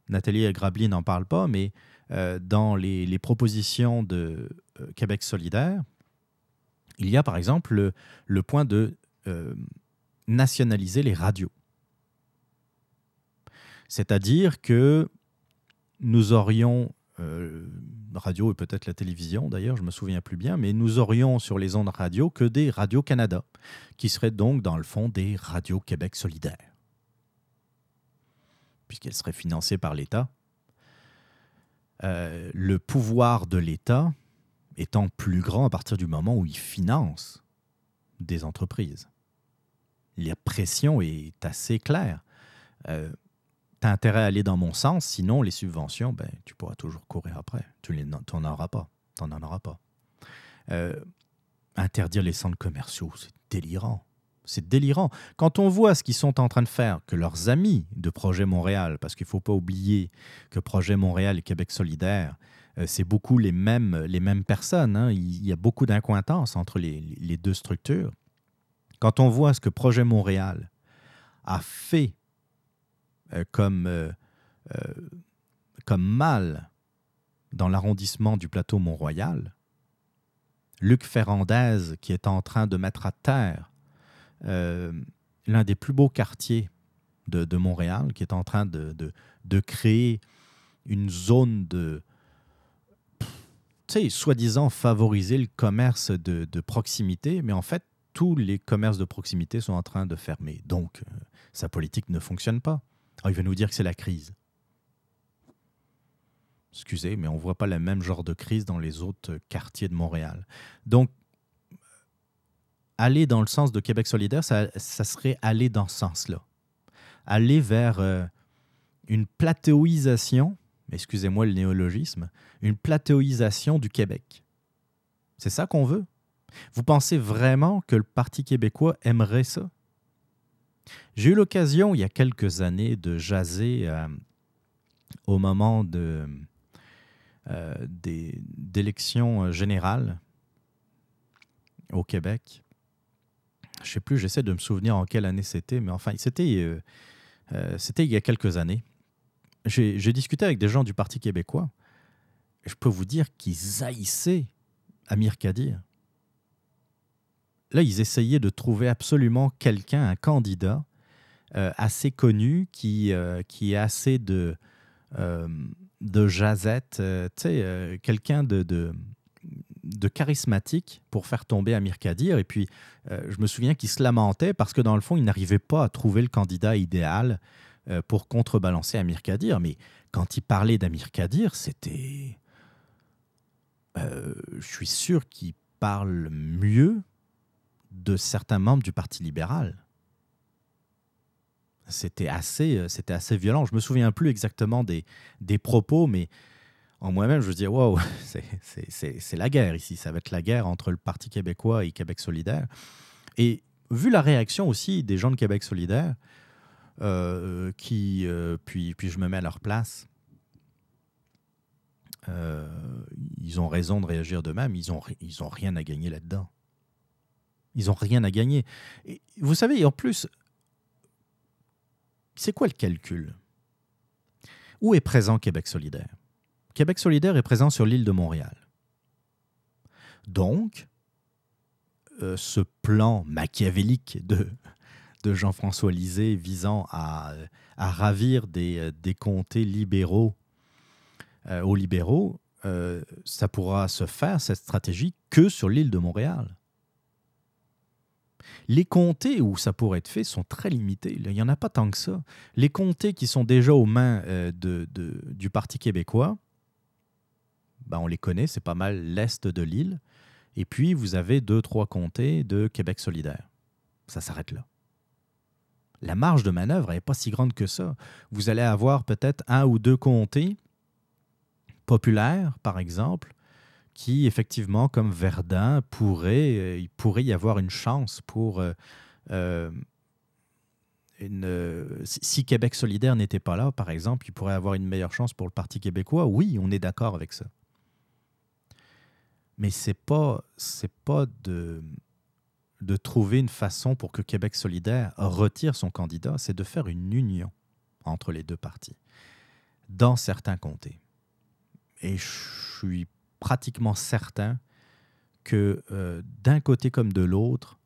Speaker 1: Nathalie Grabli n'en parle pas, mais euh, dans les, propositions de euh, Québec solidaire, il y a par exemple le, point de euh, nationaliser les radios. C'est-à-dire que nous aurions, euh, radio et peut-être la télévision d'ailleurs, je me souviens plus bien, mais nous aurions sur les ondes radio que des radios Canada, qui seraient donc dans le fond des radios Québec solidaires, puisqu'elles seraient financées par l'État. Euh, le pouvoir de l'État étant plus grand à partir du moment où il finance des entreprises. La pression est assez claire. Euh, tu intérêt à aller dans mon sens, sinon les subventions, ben, tu pourras toujours courir après. Tu n'en auras pas. N'en auras pas. Euh, interdire les centres commerciaux, c'est délirant. C'est délirant. Quand on voit ce qu'ils sont en train de faire, que leurs amis de Projet Montréal, parce qu'il ne faut pas oublier que Projet Montréal et Québec solidaire, euh, c'est beaucoup les mêmes, les mêmes personnes. Hein. Il y a beaucoup d'incointances entre les, les, deux structures. Quand on voit ce que Projet Montréal a fait euh, comme, euh, euh, comme mal dans l'arrondissement du plateau Mont-Royal, Luc Ferrandez qui est en train de mettre à terre l'un des plus beaux quartiers de, Montréal, qui est en train de, de, créer une zone de, tu sais, soi-disant favoriser le commerce de, de, proximité, mais en fait, tous les commerces de proximité sont en train de fermer. Donc, sa politique ne fonctionne pas. Il va nous dire que c'est la crise. Excusez, mais on ne voit pas le même genre de crise dans les autres quartiers de Montréal. Donc, aller dans le sens de Québec solidaire, ça, serait aller dans ce sens-là. Aller vers euh, une platéoisation, excusez-moi le néologisme, une platéoisation du Québec. C'est ça qu'on veut? Vous pensez vraiment que le Parti québécois aimerait ça? J'ai eu l'occasion, il y a quelques années, de jaser euh, au moment de, euh, d'élections euh, générales au Québec. Je ne sais plus, j'essaie de me souvenir en quelle année c'était, mais enfin, c'était, c'était il y a quelques années. J'ai, discuté avec des gens du Parti québécois. Et je peux vous dire qu'ils haïssaient Amir Kadir là, ils essayaient de trouver absolument quelqu'un, un candidat euh, assez connu, qui, euh, qui est assez de, euh, de jazette, sais, quelqu'un de, de, de, charismatique pour faire tomber Amir Kadir. Et puis, je me souviens qu'il se lamentait parce que dans le fond, il n'arrivait pas à trouver le candidat idéal pour contrebalancer Amir Kadir. Mais quand il parlait d'Amir Kadir, c'était... je suis sûr qu'il parle mieux de certains membres du Parti libéral. C'était assez, euh, c'était assez violent. Je me souviens plus exactement des, des propos, mais en moi-même, je me dis, wow, c'est la guerre ici. Ça va être la guerre entre le Parti québécois et Québec solidaire. Et vu la réaction aussi des gens de Québec solidaire, euh, qui, euh, puis, puis je me mets à leur place, ils ont raison de réagir d'eux-mêmes, ils n'ont ils ont rien à gagner là-dedans. Ils n'ont rien à gagner. Et vous savez, en plus, c'est quoi le calcul? Où est présent Québec solidaire? Québec solidaire est présent sur l'île de Montréal. Donc, euh, ce plan machiavélique de, Jean-François Lisée visant à, à ravir des, des, comtés libéraux euh, aux libéraux, euh, ça pourra se faire, cette stratégie, que sur l'île de Montréal. Les comtés où ça pourrait être fait sont très limités. Il n'y en a pas tant que ça. Les comtés qui sont déjà aux mains euh, du Parti québécois, ben on les connaît, c'est pas mal l'est de l'île. Et puis, vous avez deux, trois comtés de Québec solidaire. Ça s'arrête là. La marge de manœuvre n'est pas si grande que ça. Vous allez avoir peut-être un ou deux comtés populaires, par exemple, qui, effectivement, comme Verdun, pourrait, euh, il pourrait y avoir une chance pour... Euh, euh, une, si Québec solidaire n'était pas là, par exemple, il pourrait avoir une meilleure chance pour le Parti québécois. Oui, on est d'accord avec ça. Mais c'est pas c'est pas de de trouver une façon pour que Québec solidaire retire son candidat, c'est de faire une union entre les deux partis dans certains comtés. Et je suis pratiquement certain que euh, d'un côté comme de l'autre,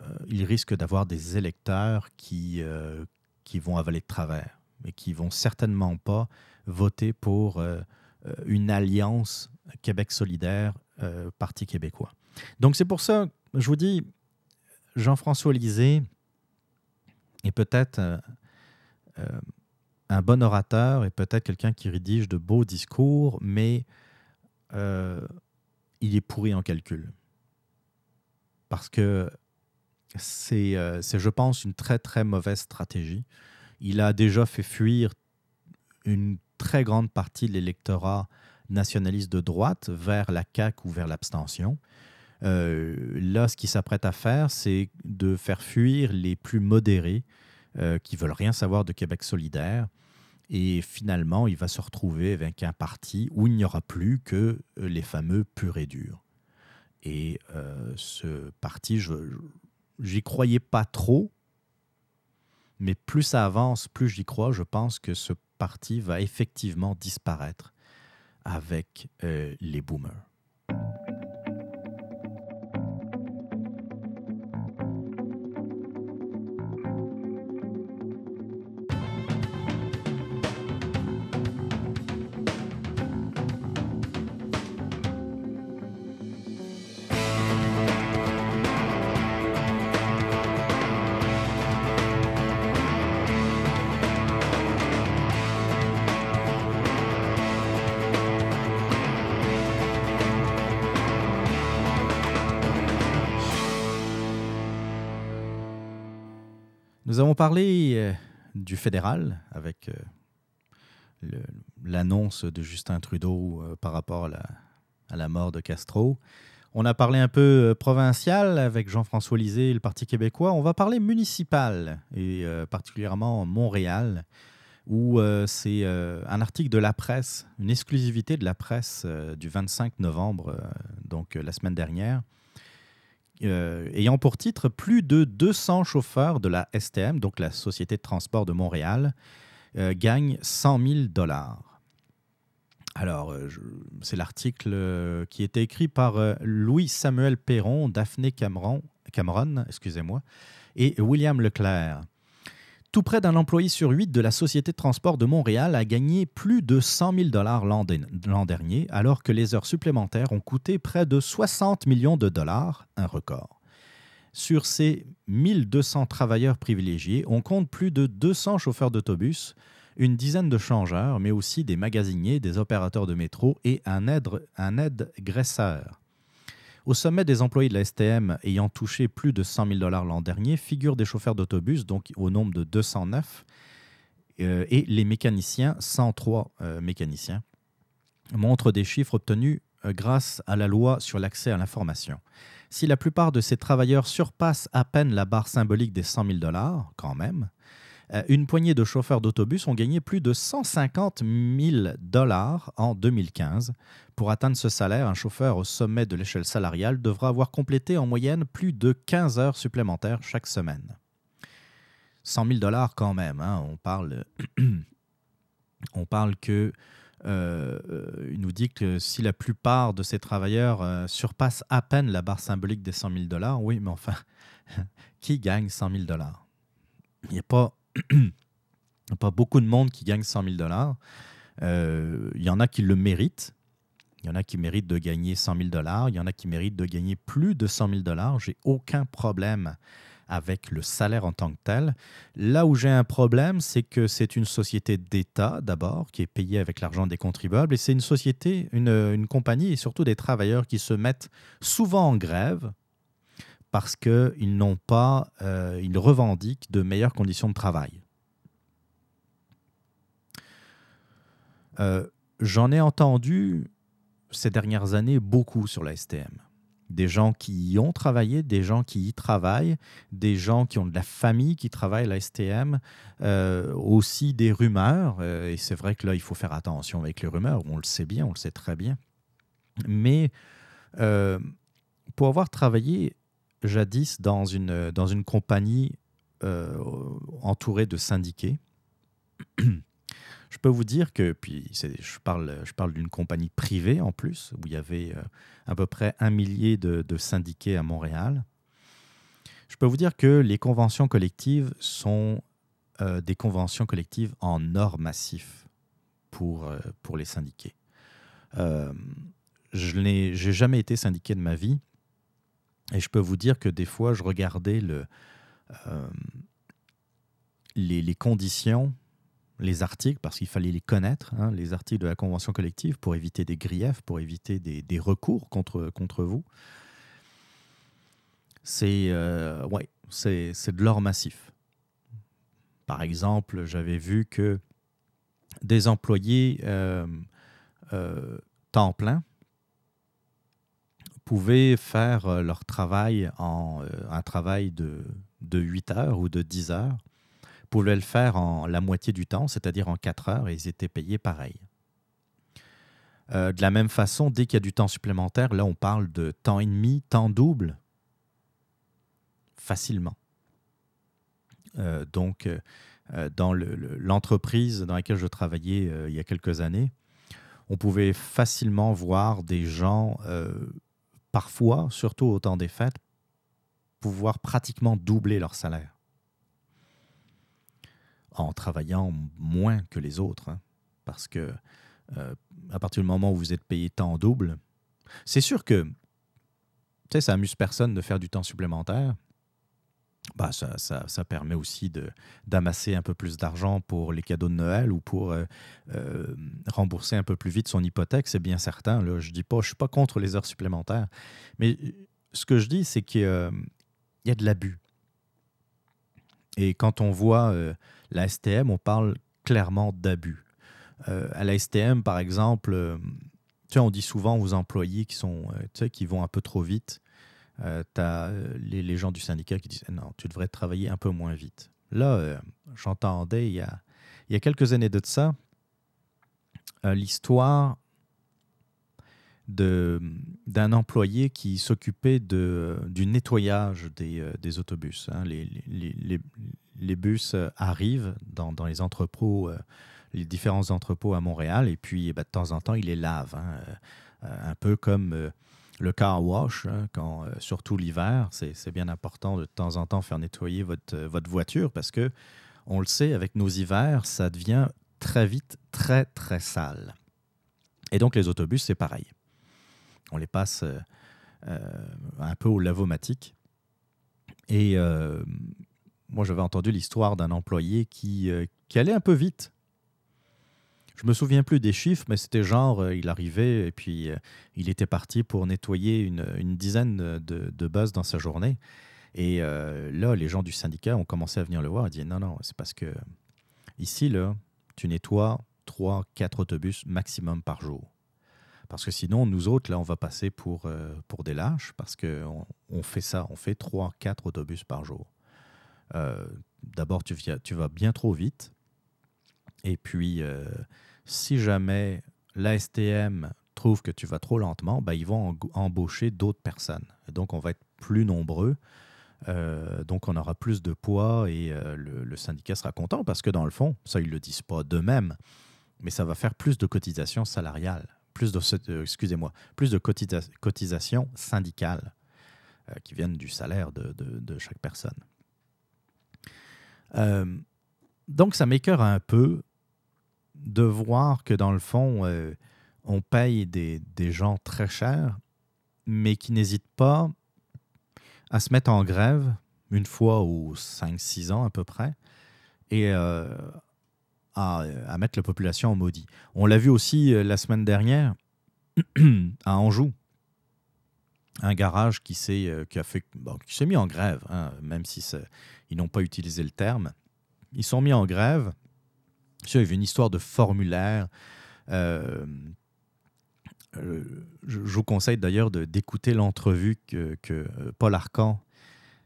Speaker 1: euh, il risque d'avoir des électeurs qui, euh, qui vont avaler de travers, mais qui vont certainement pas voter pour une alliance Québec solidaire, Parti québécois. Donc c'est pour ça, je vous dis, Jean-François Lisée est peut-être un bon orateur et peut-être quelqu'un qui rédige de beaux discours, mais euh, il est pourri en calcul. Parce que euh, c'est, je pense, une très, très mauvaise stratégie. Il a déjà fait fuir une très grande partie de l'électorat nationaliste de droite vers la CAQ ou vers l'abstention. Euh, là, ce qu'il s'apprête à faire, c'est de faire fuir les plus modérés qui veulent rien savoir de Québec solidaire et finalement, il va se retrouver avec un parti où il n'y aura plus que euh, les fameux purs et durs. Et euh, ce parti, je, j'y croyais pas trop. Mais plus ça avance, plus j'y crois. Je pense que ce parti va effectivement disparaître avec euh, les boomers. Parlé euh, du fédéral avec euh, l'annonce de Justin Trudeau euh, par rapport à la, mort de Castro. On a parlé un peu provincial avec Jean-François Lisée le Parti québécois. On va parler municipal et particulièrement Montréal, où c'est un article de la presse, une exclusivité de la presse du 25 novembre, donc la semaine dernière, euh, ayant pour titre plus de 200 chauffeurs de la STM, donc la Société de transport de Montréal, euh, gagnent 100 000 dollars. Alors, euh, c'est l'article qui était écrit par Louis-Samuel Perron, Daphné Cameron, Cameron excusez-moi, et William Leclerc. Tout près d'un employé sur huit de la Société de transport de Montréal a gagné plus de 100 000 dollars l'an dernier, alors que les heures supplémentaires ont coûté près de 60 millions de dollars, un record. Sur ces 1200 travailleurs privilégiés, on compte plus de 200 chauffeurs d'autobus, une dizaine de changeurs, mais aussi des magasiniers, des opérateurs de métro et un aide-graisseur. Au sommet des employés de la STM ayant touché plus de 100 000 dollars l'an dernier figurent des chauffeurs d'autobus, donc au nombre de 209, euh, et les mécaniciens, 103 euh, mécaniciens, montrent des chiffres obtenus euh, grâce à la loi sur l'accès à l'information. Si la plupart de ces travailleurs surpassent à peine la barre symbolique des 100 000 dollars, quand même, une poignée de chauffeurs d'autobus ont gagné plus de 150 000 dollars en 2015. Pour atteindre ce salaire, un chauffeur au sommet de l'échelle salariale devra avoir complété en moyenne plus de 15 heures supplémentaires chaque semaine. 100 000 dollars quand même, hein, on parle, on parle que euh, il nous dit que si la plupart de ces travailleurs euh, surpassent à peine la barre symbolique des 100 000 dollars, oui, mais enfin, qui gagne 100 000 dollars? Il n'y a pas pas beaucoup de monde qui gagne 100 000 dollars. Euh, il y en a qui le méritent. Il y en a qui méritent de gagner 100 000 dollars. Il y en a qui méritent de gagner plus de 100 000 dollars. J'ai aucun problème avec le salaire en tant que tel. Là où j'ai un problème, c'est que c'est une société d'État d'abord, qui est payée avec l'argent des contribuables, et c'est une société, une, compagnie et surtout des travailleurs qui se mettent souvent en grève parce qu'ils n'ont pas, euh, ils revendiquent de meilleures conditions de travail. Euh, j'en ai entendu ces dernières années beaucoup sur la STM. Des gens qui y ont travaillé, des gens qui y travaillent, des gens qui ont de la famille qui travaillent à la STM, euh, aussi des rumeurs. et c'est vrai que là, il faut faire attention avec les rumeurs, on le sait bien, on le sait très bien. Mais pour avoir travaillé jadis dans une, dans une compagnie euh, entourée de syndiqués. je peux vous dire que, puis je parle, je parle d'une compagnie privée en plus, où il y avait euh, à peu près un millier de, syndiqués à Montréal. Je peux vous dire que les conventions collectives sont euh, des conventions collectives en or massif pour, pour les syndiqués. je n'ai jamais été syndiqué de ma vie, et je peux vous dire que des fois, je regardais euh, les, conditions, les articles, parce qu'il fallait les connaître, hein, les articles de la Convention collective, pour éviter des griefs, pour éviter des, recours contre, contre vous. C'est euh, ouais, de l'or massif. Par exemple, j'avais vu que des employés euh, temps plein, pouvaient faire euh, leur travail en euh, un travail de, de 8 heures ou de 10 heures, pouvaient le faire en la moitié du temps, c'est-à-dire en 4 heures, et ils étaient payés pareil. Euh, de la même façon, dès qu'il y a du temps supplémentaire, là on parle de temps et demi, temps double. facilement. donc, dans l'entreprise dans laquelle je travaillais il y a quelques années, on pouvait facilement voir des gens, parfois, surtout au temps des fêtes, pouvoir pratiquement doubler leur salaire en travaillant moins que les autres. Hein. parce que à partir du moment où vous êtes payé temps double, c'est sûr que ça amuse personne de faire du temps supplémentaire. Bah, ça, ça, permet aussi d'amasser un peu plus d'argent pour les cadeaux de Noël ou pour euh, euh, rembourser un peu plus vite son hypothèque, c'est bien certain. Là. Je dis pas, je suis pas contre les heures supplémentaires, mais ce que je dis, c'est qu'il y a de l'abus. Et quand on voit euh, la STM, on parle clairement d'abus. à la STM, par exemple, on dit souvent aux employés qui, sont, euh, qui vont un peu trop vite, euh, tu as euh, les, gens du syndicat qui disent non, tu devrais travailler un peu moins vite. Là, j'entendais il y, a, quelques années de ça l'histoire d'un employé qui s'occupait du nettoyage des, autobus. Hein. Les, les, bus arrivent dans, dans les entrepôts les différents entrepôts à Montréal. Et puis, eh ben, de temps en temps, il les lave. Hein. Euh, un peu comme euh, le car wash, hein, euh, surtout l'hiver. C'est bien important de, temps en temps faire nettoyer votre, votre voiture parce que, on le sait, avec nos hivers, ça devient très vite très, très sale. Et donc, les autobus, c'est pareil. On les passe un peu au lavomatique. Et moi, j'avais entendu l'histoire d'un employé qui, qui allait un peu vite je me souviens plus des chiffres, mais c'était genre, euh, il arrivait et puis euh, il était parti pour nettoyer une, dizaine de, de buzz dans sa journée. Et euh, là, les gens du syndicat ont commencé à venir le voir et dit non, non, c'est parce que ici, là, tu nettoies 3, 4 autobus maximum par jour. Parce que sinon, nous autres, là, on va passer pour, pour des lâches parce qu'on on fait ça, on fait 3, 4 autobus par jour. D'abord, tu, tu vas bien trop vite. Et puis, si jamais l'ASTM trouve que tu vas trop lentement, ben, ils vont embaucher d'autres personnes. Donc, on va être plus nombreux. Euh, donc, on aura plus de poids et euh, le, syndicat sera content parce que, dans le fond, ça, ils ne le disent pas d'eux-mêmes, mais ça va faire plus de cotisations salariales, plus de, euh, excusez-moi, plus de cotisations syndicales qui viennent du salaire de, de chaque personne. Donc, ça m'écœure un peu de voir que dans le fond, euh, on paye des, gens très chers, mais qui n'hésitent pas à se mettre en grève une fois ou 5-6 ans à peu près, et euh, à, mettre la population en maudit. On l'a vu aussi euh, la semaine dernière à Anjou. Un garage qui s'est mis en grève, hein, même si ils n'ont pas utilisé le terme. Ils sont mis en grève il y avait une histoire de formulaire. Euh, euh, je, vous conseille d'ailleurs d'écouter l'entrevue que, euh, Paul Arcan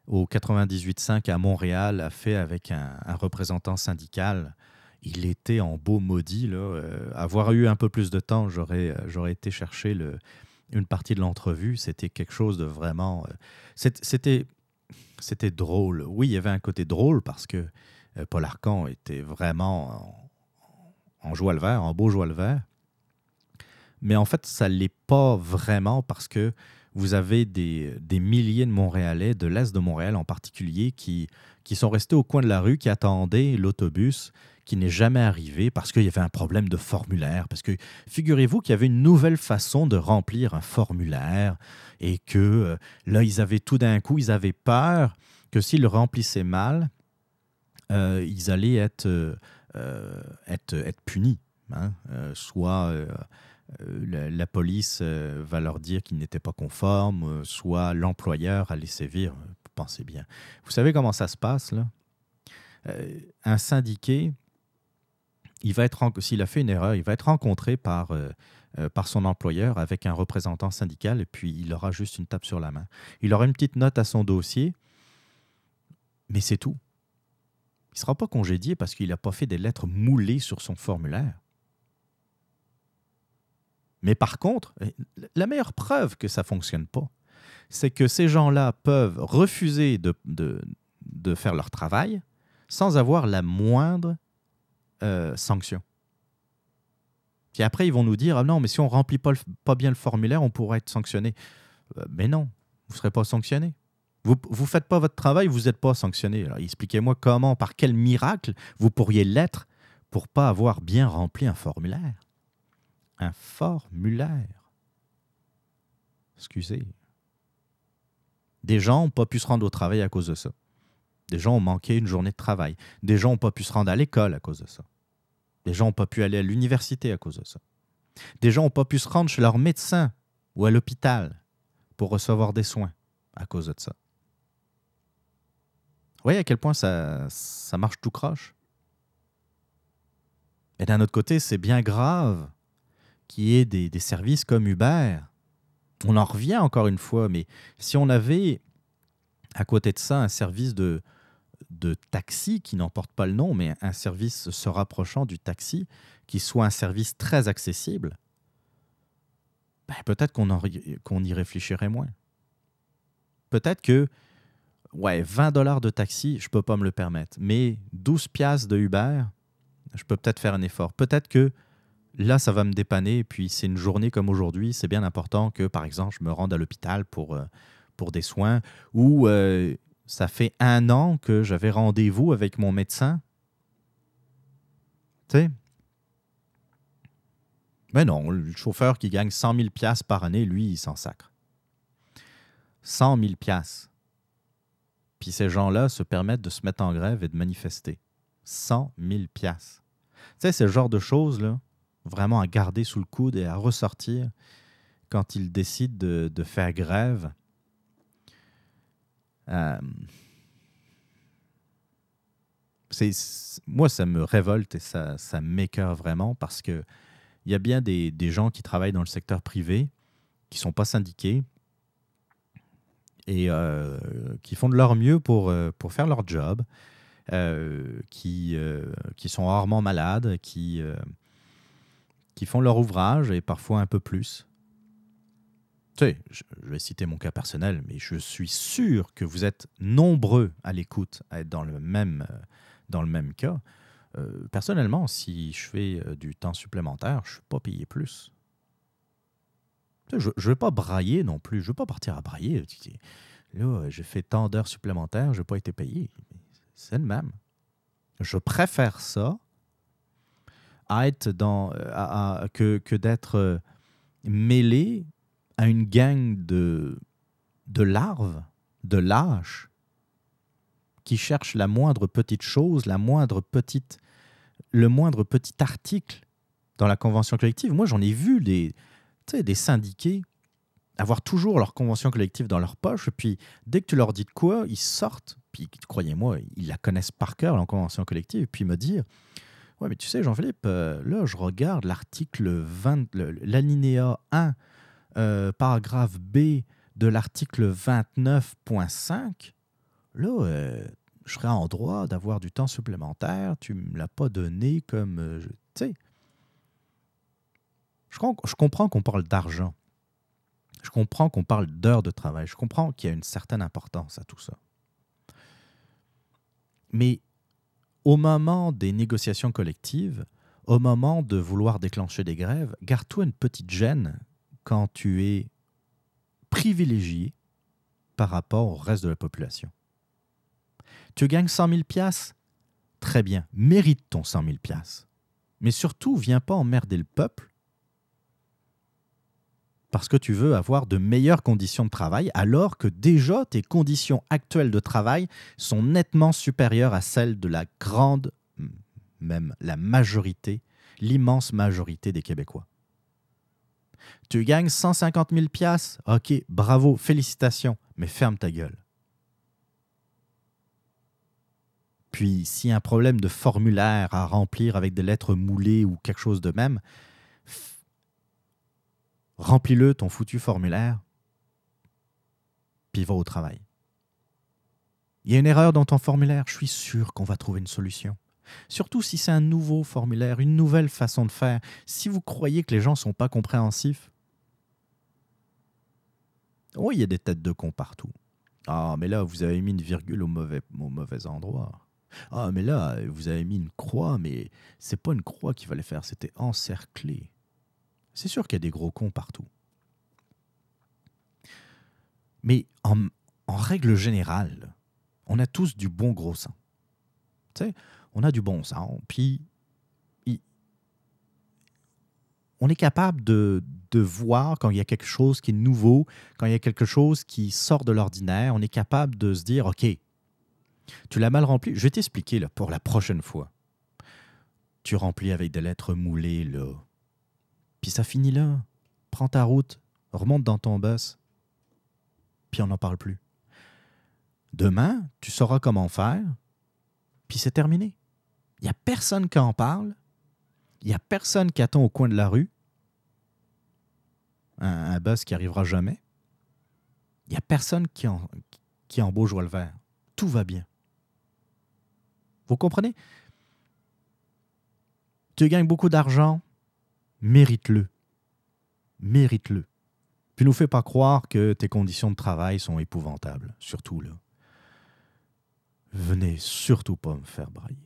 Speaker 1: au 98.5 à Montréal a fait avec un, représentant syndical. Il était en beau maudit. Avoir eu un peu plus de temps, j'aurais été chercher le, une partie de l'entrevue. C'était quelque chose de vraiment... C'était drôle. Oui, il y avait un côté drôle parce que Paul Arcan était vraiment en joie le vert, en beau joie le vert. Mais en fait, ça ne l'est pas vraiment parce que vous avez des, milliers de Montréalais, de l'Est de Montréal en particulier, qui, qui sont restés au coin de la rue, qui attendaient l'autobus qui n'est jamais arrivé parce qu'il y avait un problème de formulaire. Parce que figurez-vous qu'il y avait une nouvelle façon de remplir un formulaire et que euh, là, ils avaient tout d'un coup, ils avaient peur que s'ils le remplissaient mal, euh, ils allaient être... Euh, euh, punis. Hein. Euh, soit euh, la, police va leur dire qu'ils n'étaient pas conformes, soit l'employeur allait sévir. Pensez bien. Vous savez comment ça se passe là? Un syndiqué, il va être s'il a fait une erreur, il va être rencontré par par son employeur avec un représentant syndical et puis il aura juste une tape sur la main. Il aura une petite note à son dossier, mais c'est tout. Il ne sera pas congédié parce qu'il n'a pas fait des lettres moulées sur son formulaire. Mais par contre, la meilleure preuve que ça ne fonctionne pas, c'est que ces gens-là peuvent refuser de, faire leur travail sans avoir la moindre euh, sanction. Puis après, ils vont nous dire, ah non, mais si on ne remplit pas, pas bien le formulaire, on pourrait être sanctionné. Euh, mais non, vous ne serez pas sanctionné. Vous ne faites pas votre travail, vous n'êtes pas sanctionné. Expliquez-moi comment, par quel miracle, vous pourriez l'être pour pas avoir bien rempli un formulaire. Un formulaire. Excusez. Des gens n'ont pas pu se rendre au travail à cause de ça. Des gens ont manqué une journée de travail. Des gens n'ont pas pu se rendre à l'école à cause de ça. Des gens n'ont pas pu aller à l'université à cause de ça. Des gens n'ont pas pu se rendre chez leur médecin ou à l'hôpital pour recevoir des soins à cause de ça. Voyez à quel point ça, ça marche tout croche Et d'un autre côté, c'est bien grave qu'il y ait des, des services comme Uber. On en revient encore une fois, mais si on avait à côté de ça un service de, de taxi qui n'emporte pas le nom, mais un service se rapprochant du taxi, qui soit un service très accessible, ben peut-être qu'on y réfléchirait moins. Peut-être que ouais, 20 dollars de taxi, je peux pas me le permettre. Mais 12 piastres de Uber, je peux peut-être faire un effort. Peut-être que là, ça va me dépanner. Puis, c'est une journée comme aujourd'hui. C'est bien important que, par exemple, je me rende à l'hôpital pour, euh, pour des soins. Ou euh, ça fait un an que j'avais rendez-vous avec mon médecin. Tu sais? Mais non, le chauffeur qui gagne 100 000 piastres par année, lui, il s'en sacre. 100 000 piastres. Puis ces gens-là se permettent de se mettre en grève et de manifester. 100 000 piastres. Tu sais, le genre de choses, là, vraiment à garder sous le coude et à ressortir quand ils décident de, faire grève. Euh, moi, ça me révolte et ça, ça m'écœure vraiment parce que il y a bien des, des, gens qui travaillent dans le secteur privé qui ne sont pas syndiqués, et euh, qui font de leur mieux pour, euh, pour faire leur job, euh, qui, qui sont rarement malades, qui, qui font leur ouvrage et parfois un peu plus. Tu sais, je, vais citer mon cas personnel, mais je suis sûr que vous êtes nombreux à l'écoute à être dans le même, dans le même cas. personnellement, si je fais du temps supplémentaire, je ne suis pas payé plus. Je ne vais pas brailler non plus. Je ne veux pas partir à brailler. Là, j'ai fait tant d'heures supplémentaires, je n'ai pas été payé. C'est le même. Je préfère ça à être dans, que, que d'être euh, mêlé à une gang de, de larves, de lâches, qui cherchent la moindre petite chose, la moindre petite, le moindre petit article dans la convention collective. Moi, j'en ai vu des, des syndiqués avoir toujours leur convention collective dans leur poche, puis dès que tu leur dis de quoi, ils sortent, puis croyez-moi, ils la connaissent par cœur, la convention collective, et puis me dire Ouais, mais tu sais, Jean-Philippe, euh, là, je regarde l'article 20, l'alinéa 1, euh, paragraphe B de l'article 29.5. Là, euh, je serais en droit d'avoir du temps supplémentaire. Tu ne me l'as pas donné comme. tu sais, je, comprends qu'on parle d'argent. Je comprends qu'on parle d'heures de travail. Je comprends qu'il y a une certaine importance à tout ça. Mais au moment des négociations collectives, au moment de vouloir déclencher des grèves, garde-toi une petite gêne quand tu es privilégié par rapport au reste de la population. Tu gagnes 100 000 piastres? Très bien, mérite ton 100 000 piastres. Mais surtout, viens pas emmerder le peuple parce que tu veux avoir de meilleures conditions de travail, alors que déjà tes conditions actuelles de travail sont nettement supérieures à celles de la grande, même la majorité, l'immense majorité des Québécois. Tu gagnes 150 000 piastres, ok, bravo, félicitations, mais ferme ta gueule. Puis, a un problème de formulaire à remplir avec des lettres moulées ou quelque chose de même, Remplis-le, ton foutu formulaire, puis va au travail. Il y a une erreur dans ton formulaire, je suis sûr qu'on va trouver une solution. Surtout si c'est un nouveau formulaire, une nouvelle façon de faire. Si vous croyez que les gens ne sont pas compréhensifs, Oh, il y a des têtes de cons partout. Ah, mais là, vous avez mis une virgule au mauvais, au mauvais endroit. Ah, mais là, vous avez mis une croix, mais c'est pas une croix qu'il fallait faire, c'était encerclé. C'est sûr qu'il y a des gros cons partout. Mais en, règle générale, on a tous du bon gros sang. Tu sais, on a du bon sang, puis on est capable de, de, voir quand il y a quelque chose qui est nouveau, quand il y a quelque chose qui sort de l'ordinaire, on est capable de se dire, OK, tu l'as mal rempli, je vais t'expliquer pour la prochaine fois. Tu remplis avec des lettres moulées, là. Puis ça finit là. Prends ta route, remonte dans ton bus, puis on n'en parle plus. Demain, tu sauras comment faire, puis c'est terminé. Il n'y a personne qui en parle, il n'y a personne qui attend au coin de la rue, un, bus qui arrivera jamais. Il n'y a personne qui, en, qui embauche le vert. Tout va bien. Vous comprenez? Tu gagnes beaucoup d'argent, mérite-le. Mérite-le. Puis nous fais pas croire que tes conditions de travail sont épouvantables, surtout là. Venez surtout pas me faire brailler.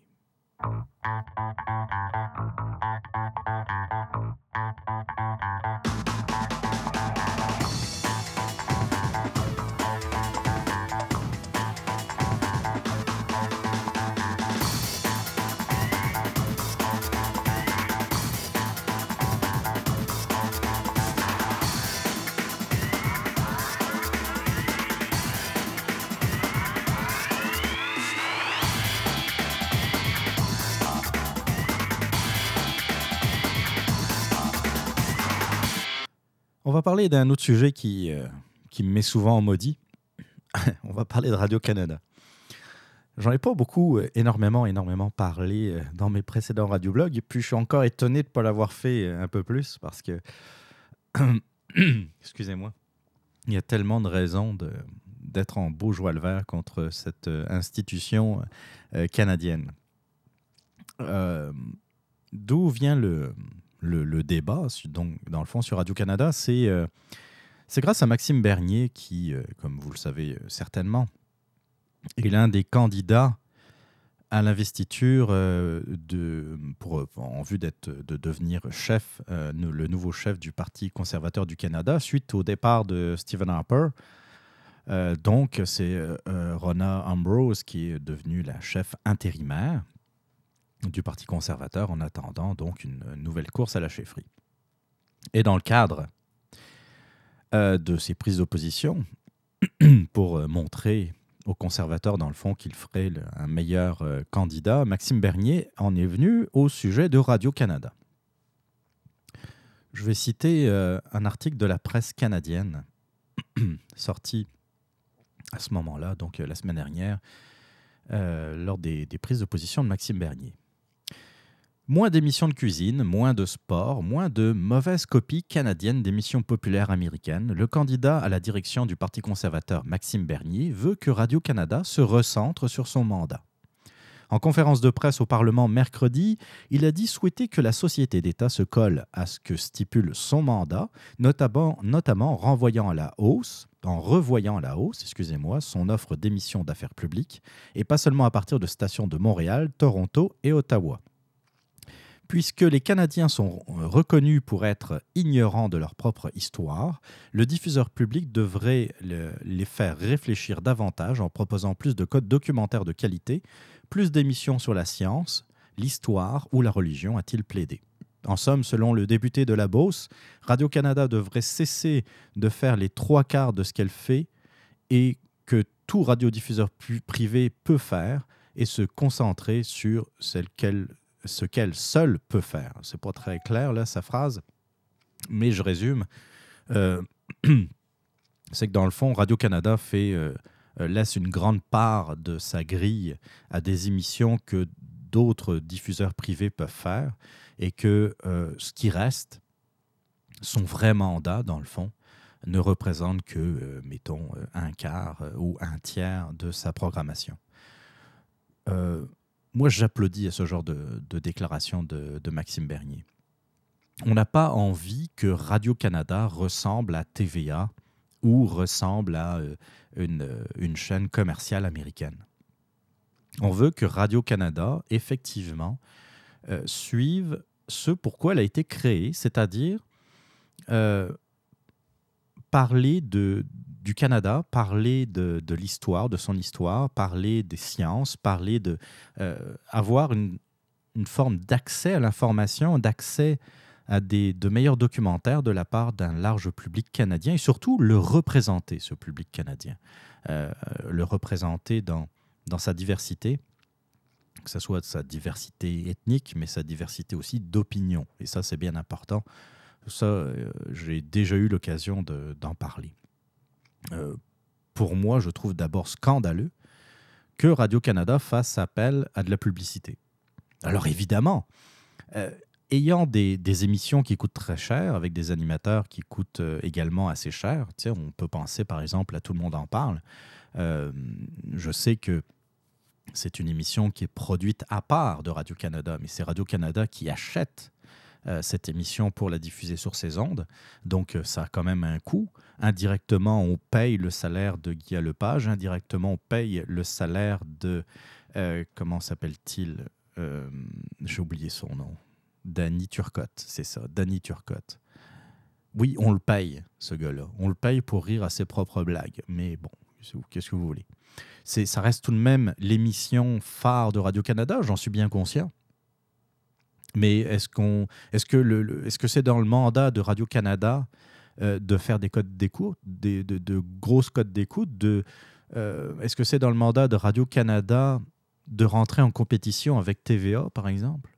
Speaker 1: Va parler d'un autre sujet qui, euh, qui me met souvent en maudit. On va parler de Radio-Canada. J'en ai pas beaucoup, euh, énormément, énormément parlé euh, dans mes précédents radioblogs. Et puis, je suis encore étonné de ne pas l'avoir fait un peu plus parce que, excusez-moi, il y a tellement de raisons d'être en beau joie le vert contre cette institution canadienne. D'où vient le, le, débat, donc, dans le fond, sur Radio-Canada, c'est euh, grâce à Maxime Bernier, qui, euh, comme vous le savez euh, certainement, est l'un des candidats à l'investiture pour, en vue de devenir chef, le nouveau chef du Parti conservateur du Canada, suite au départ de Stephen Harper. donc, c'est Rona Ambrose qui est devenue la chef intérimaire du Parti conservateur en attendant donc une nouvelle course à la chefferie. Et dans le cadre euh, de ces prises d'opposition, pour euh, montrer aux conservateurs, dans le fond, qu'il ferait un meilleur euh, candidat, Maxime Bernier en est venu au sujet de Radio-Canada. Je vais citer un article de la presse canadienne sorti à ce moment-là, donc la semaine dernière, lors des, des prises d'opposition de Maxime Bernier. Moins d'émissions de cuisine, moins de sport, moins de mauvaises copies canadiennes d'émissions populaires américaines, le candidat à la direction du Parti conservateur Maxime Bernier veut que Radio-Canada se recentre sur son mandat. En conférence de presse au Parlement mercredi, il a dit souhaiter que la société d'État se colle à ce que stipule son mandat, notamment, notamment renvoyant à la hausse, en revoyant à la hausse, excusez-moi, son offre d'émissions d'affaires publiques, et pas seulement à partir de stations de Montréal, Toronto et Ottawa puisque les Canadiens sont reconnus pour être ignorants de leur propre histoire, le diffuseur public devrait les faire réfléchir davantage en proposant plus de codes documentaires de qualité, plus d'émissions sur la science, l'histoire ou la religion, a-t-il plaidé. En somme, selon le député de la Beauce, Radio-Canada devrait cesser de faire les trois quarts de ce qu'elle fait et que tout radiodiffuseur privé peut faire et se concentrer sur celle qu'elle ce qu'elle seule peut faire. C'est pas très clair, là, sa phrase, mais je résume. Euh, c'est que dans le fond, Radio-Canada fait, euh, euh, laisse une grande part de sa grille à des émissions que d'autres diffuseurs privés peuvent faire et que ce qui reste, son vrai mandat, dans le fond, ne représente que, mettons, un quart ou un tiers de sa programmation moi, j'applaudis à ce genre de, déclaration de, Maxime Bernier. On n'a pas envie que Radio-Canada ressemble à TVA ou ressemble à une, une chaîne commerciale américaine. On veut que Radio-Canada, effectivement, suive ce pourquoi elle a été créée, c'est-à-dire parler de, du Canada, parler de, de l'histoire, de son histoire, parler des sciences, parler de euh, avoir une, une forme d'accès à l'information, d'accès à des, de meilleurs documentaires de la part d'un large public canadien et surtout le représenter, ce public canadien, euh, le représenter dans, dans sa diversité, que ce soit sa diversité ethnique, mais sa diversité aussi d'opinion. Et ça, c'est bien important ça, euh, j'ai déjà eu l'occasion d'en parler. Euh, pour moi, je trouve d'abord scandaleux que Radio-Canada fasse appel à de la publicité. Alors évidemment, euh, ayant des, émissions qui coûtent très cher, avec des animateurs qui coûtent également assez cher, on peut penser par exemple à Tout le monde en parle. je sais que c'est une émission qui est produite à part de Radio-Canada, mais c'est Radio-Canada qui achète euh, cette émission pour la diffuser sur ses ondes. Donc euh, ça a quand même un coût. Indirectement, on paye le salaire de Guy Lepage. Indirectement, on paye le salaire de... Euh, comment s'appelle-t-il J'ai oublié son nom. Danny Turcotte, c'est ça, Danny Turcotte. Oui, on le paye, ce gars-là. On le paye pour rire à ses propres blagues. Mais bon, qu'est-ce que vous voulez? Ça reste tout de même l'émission phare de Radio-Canada, j'en suis bien conscient. Mais est-ce qu'on, est-ce que le, que c'est dans le mandat de Radio Canada euh, de faire des codes d'écoute, des, de, de, grosses codes d'écoute euh, Est-ce que c'est dans le mandat de Radio Canada de rentrer en compétition avec TVA, par exemple?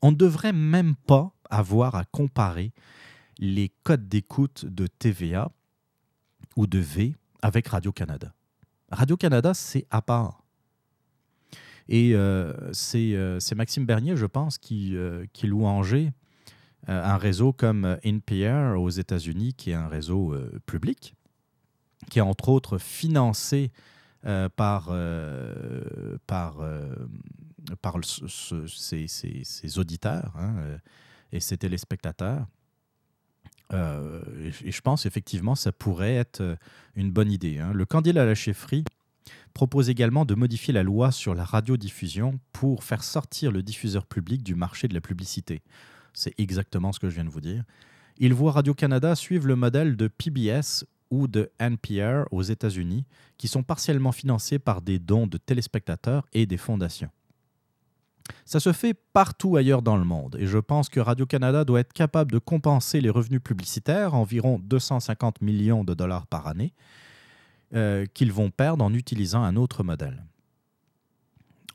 Speaker 1: On ne devrait même pas avoir à comparer les codes d'écoute de TVA ou de V avec Radio Canada. Radio Canada, c'est à part. Et euh, euh, c'est Maxime Bernier, je pense, qui, euh, qui louangeait un réseau comme NPR aux États-Unis, qui est un réseau public, qui est entre autres financé par, par, par ses, auditeurs hein, et ses téléspectateurs. et je pense effectivement ça pourrait être une bonne idée. Hein. Le candidat à la chefferie propose également de modifier la loi sur la radiodiffusion pour faire sortir le diffuseur public du marché de la publicité. C'est exactement ce que je viens de vous dire. Il voit Radio-Canada suivre le modèle de PBS ou de NPR aux États-Unis, qui sont partiellement financés par des dons de téléspectateurs et des fondations. Ça se fait partout ailleurs dans le monde et je pense que Radio-Canada doit être capable de compenser les revenus publicitaires, environ 250 millions de dollars par année, euh, qu'ils vont perdre en utilisant un autre modèle.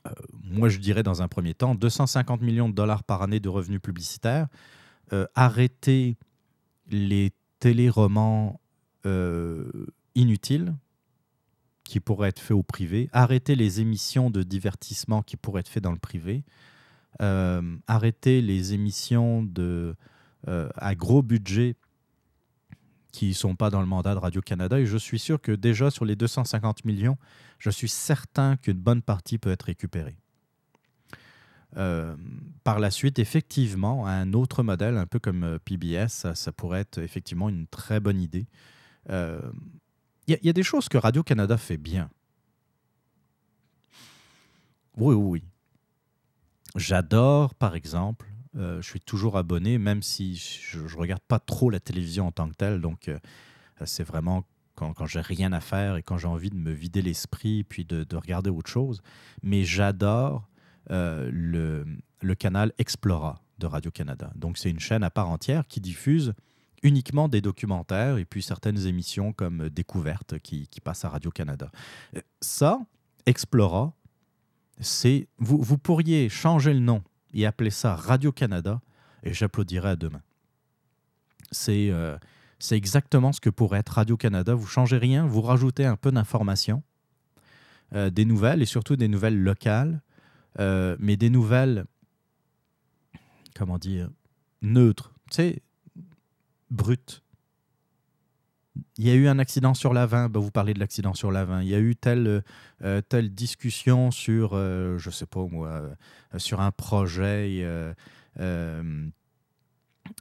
Speaker 1: Euh, moi, je dirais dans un premier temps 250 millions de dollars par année de revenus publicitaires. Euh, arrêter les téléromans inutiles qui pourraient être faits au privé, arrêter les émissions de divertissement qui pourraient être faites dans le privé, arrêter les émissions de, à gros budget qui ne sont pas dans le mandat de Radio-Canada. Et je suis sûr que déjà sur les 250 millions, je suis certain qu'une bonne partie peut être récupérée. Euh, par la suite, effectivement, un autre modèle, un peu comme euh, PBS, ça, pourrait être effectivement une très bonne idée. Il euh, y, y, a des choses que Radio-Canada fait bien. Oui, oui, oui. J'adore, par exemple, je suis toujours abonné, même si je ne regarde pas trop la télévision en tant que telle. Donc, euh, c'est vraiment quand, quand j'ai rien à faire et quand j'ai envie de me vider l'esprit puis de, de, regarder autre chose. Mais j'adore euh, le, le, canal Explora de Radio-Canada. Donc, c'est une chaîne à part entière qui diffuse uniquement des documentaires et puis certaines émissions comme Découverte qui, qui passent à Radio-Canada. Ça, Explora, c'est vous, vous pourriez changer le nom et appeler ça Radio-Canada et j'applaudirais à demain. C'est euh, exactement ce que pourrait être Radio-Canada. Vous changez rien, vous rajoutez un peu d'informations, euh, des nouvelles et surtout des nouvelles locales, euh, mais des nouvelles, comment dire, neutres, tu sais, brutes il y a eu un accident sur l'Avin, bah, vous parlez de l'accident sur l'Avin. Il y a eu telle, euh, telle discussion sur, euh, je sais pas moi, euh, sur un projet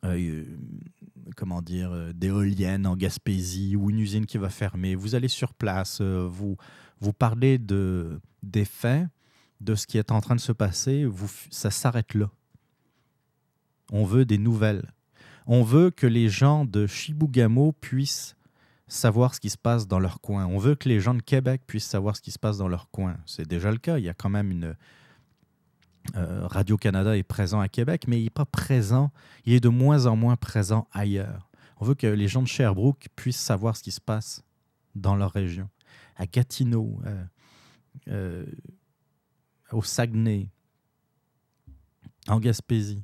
Speaker 1: euh, comment dire, euh, d'éoliennes en Gaspésie ou une usine qui va fermer. Vous allez sur place, euh, vous, vous parlez de, des faits, de ce qui est en train de se passer, ça s'arrête là. On veut des nouvelles. On veut que les gens de Chibougamau puissent savoir ce qui se passe dans leur coin. On veut que les gens de Québec puissent savoir ce qui se passe dans leur coin. C'est déjà le cas. Il y a quand même une, euh, Radio-Canada est présent à Québec, mais il n'est pas présent, il est de moins en moins présent ailleurs. On veut que les gens de Sherbrooke puissent savoir ce qui se passe dans leur région. À Gatineau, euh, euh, au Saguenay, en Gaspésie.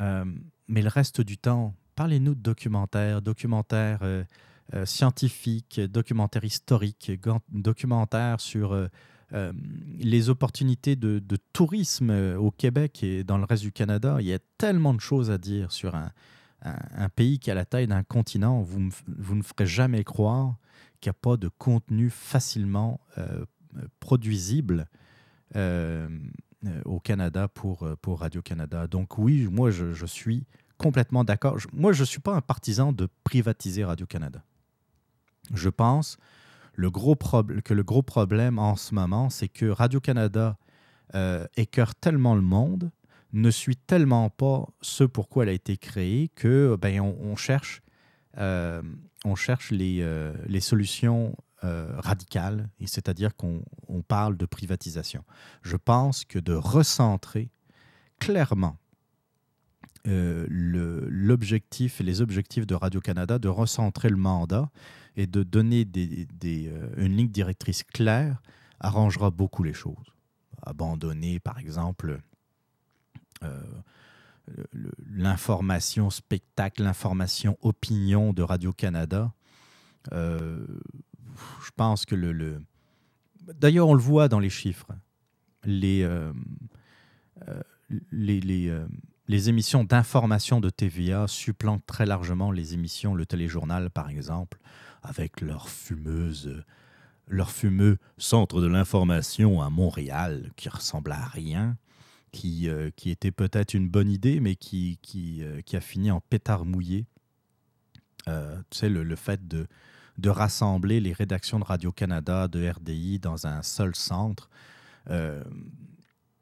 Speaker 1: mais le reste du temps, parlez-nous de documentaires, documentaires scientifiques, documentaires historiques, documentaires sur euh, les opportunités de, tourisme euh, au Québec et dans le reste du Canada, il y a tellement de choses à dire sur un, pays qui a la taille d'un continent. Vous, vous ne ferez jamais croire qu'il n'y a pas de contenu facilement euh, produisible au Canada pour, Radio-Canada. Donc oui, moi je suis complètement d'accord. Moi je ne suis pas un partisan de privatiser Radio-Canada. Je pense le gros que le gros problème en ce moment, c'est que Radio-Canada euh, écœure tellement le monde, ne suit tellement pas ce pourquoi elle a été créée, que ben, on, cherche, euh, on cherche les, euh, les solutions euh, radicales, c'est-à-dire qu'on parle de privatisation. Je pense que de recentrer clairement l'objectif et les objectifs de Radio-Canada, de recentrer le mandat, et de donner euh, une ligne directrice claire arrangera beaucoup les choses. Abandonner, par exemple, euh, l'information spectacle, l'information opinion de Radio-Canada. Euh, je pense que le, le... D'ailleurs, on le voit dans les chiffres. Les, les, les émissions d'information de TVA supplantent très largement les émissions, le téléjournal par exemple avec leur fumeuse leur fumeux centre de l'information à Montréal qui ressemble à rien, qui, euh, qui était peut-être une bonne idée, mais qui, qui, euh, qui, a fini en pétard mouillé. Euh, tu sais, le, le, fait de, de rassembler les rédactions de Radio-Canada, de RDI dans un seul centre,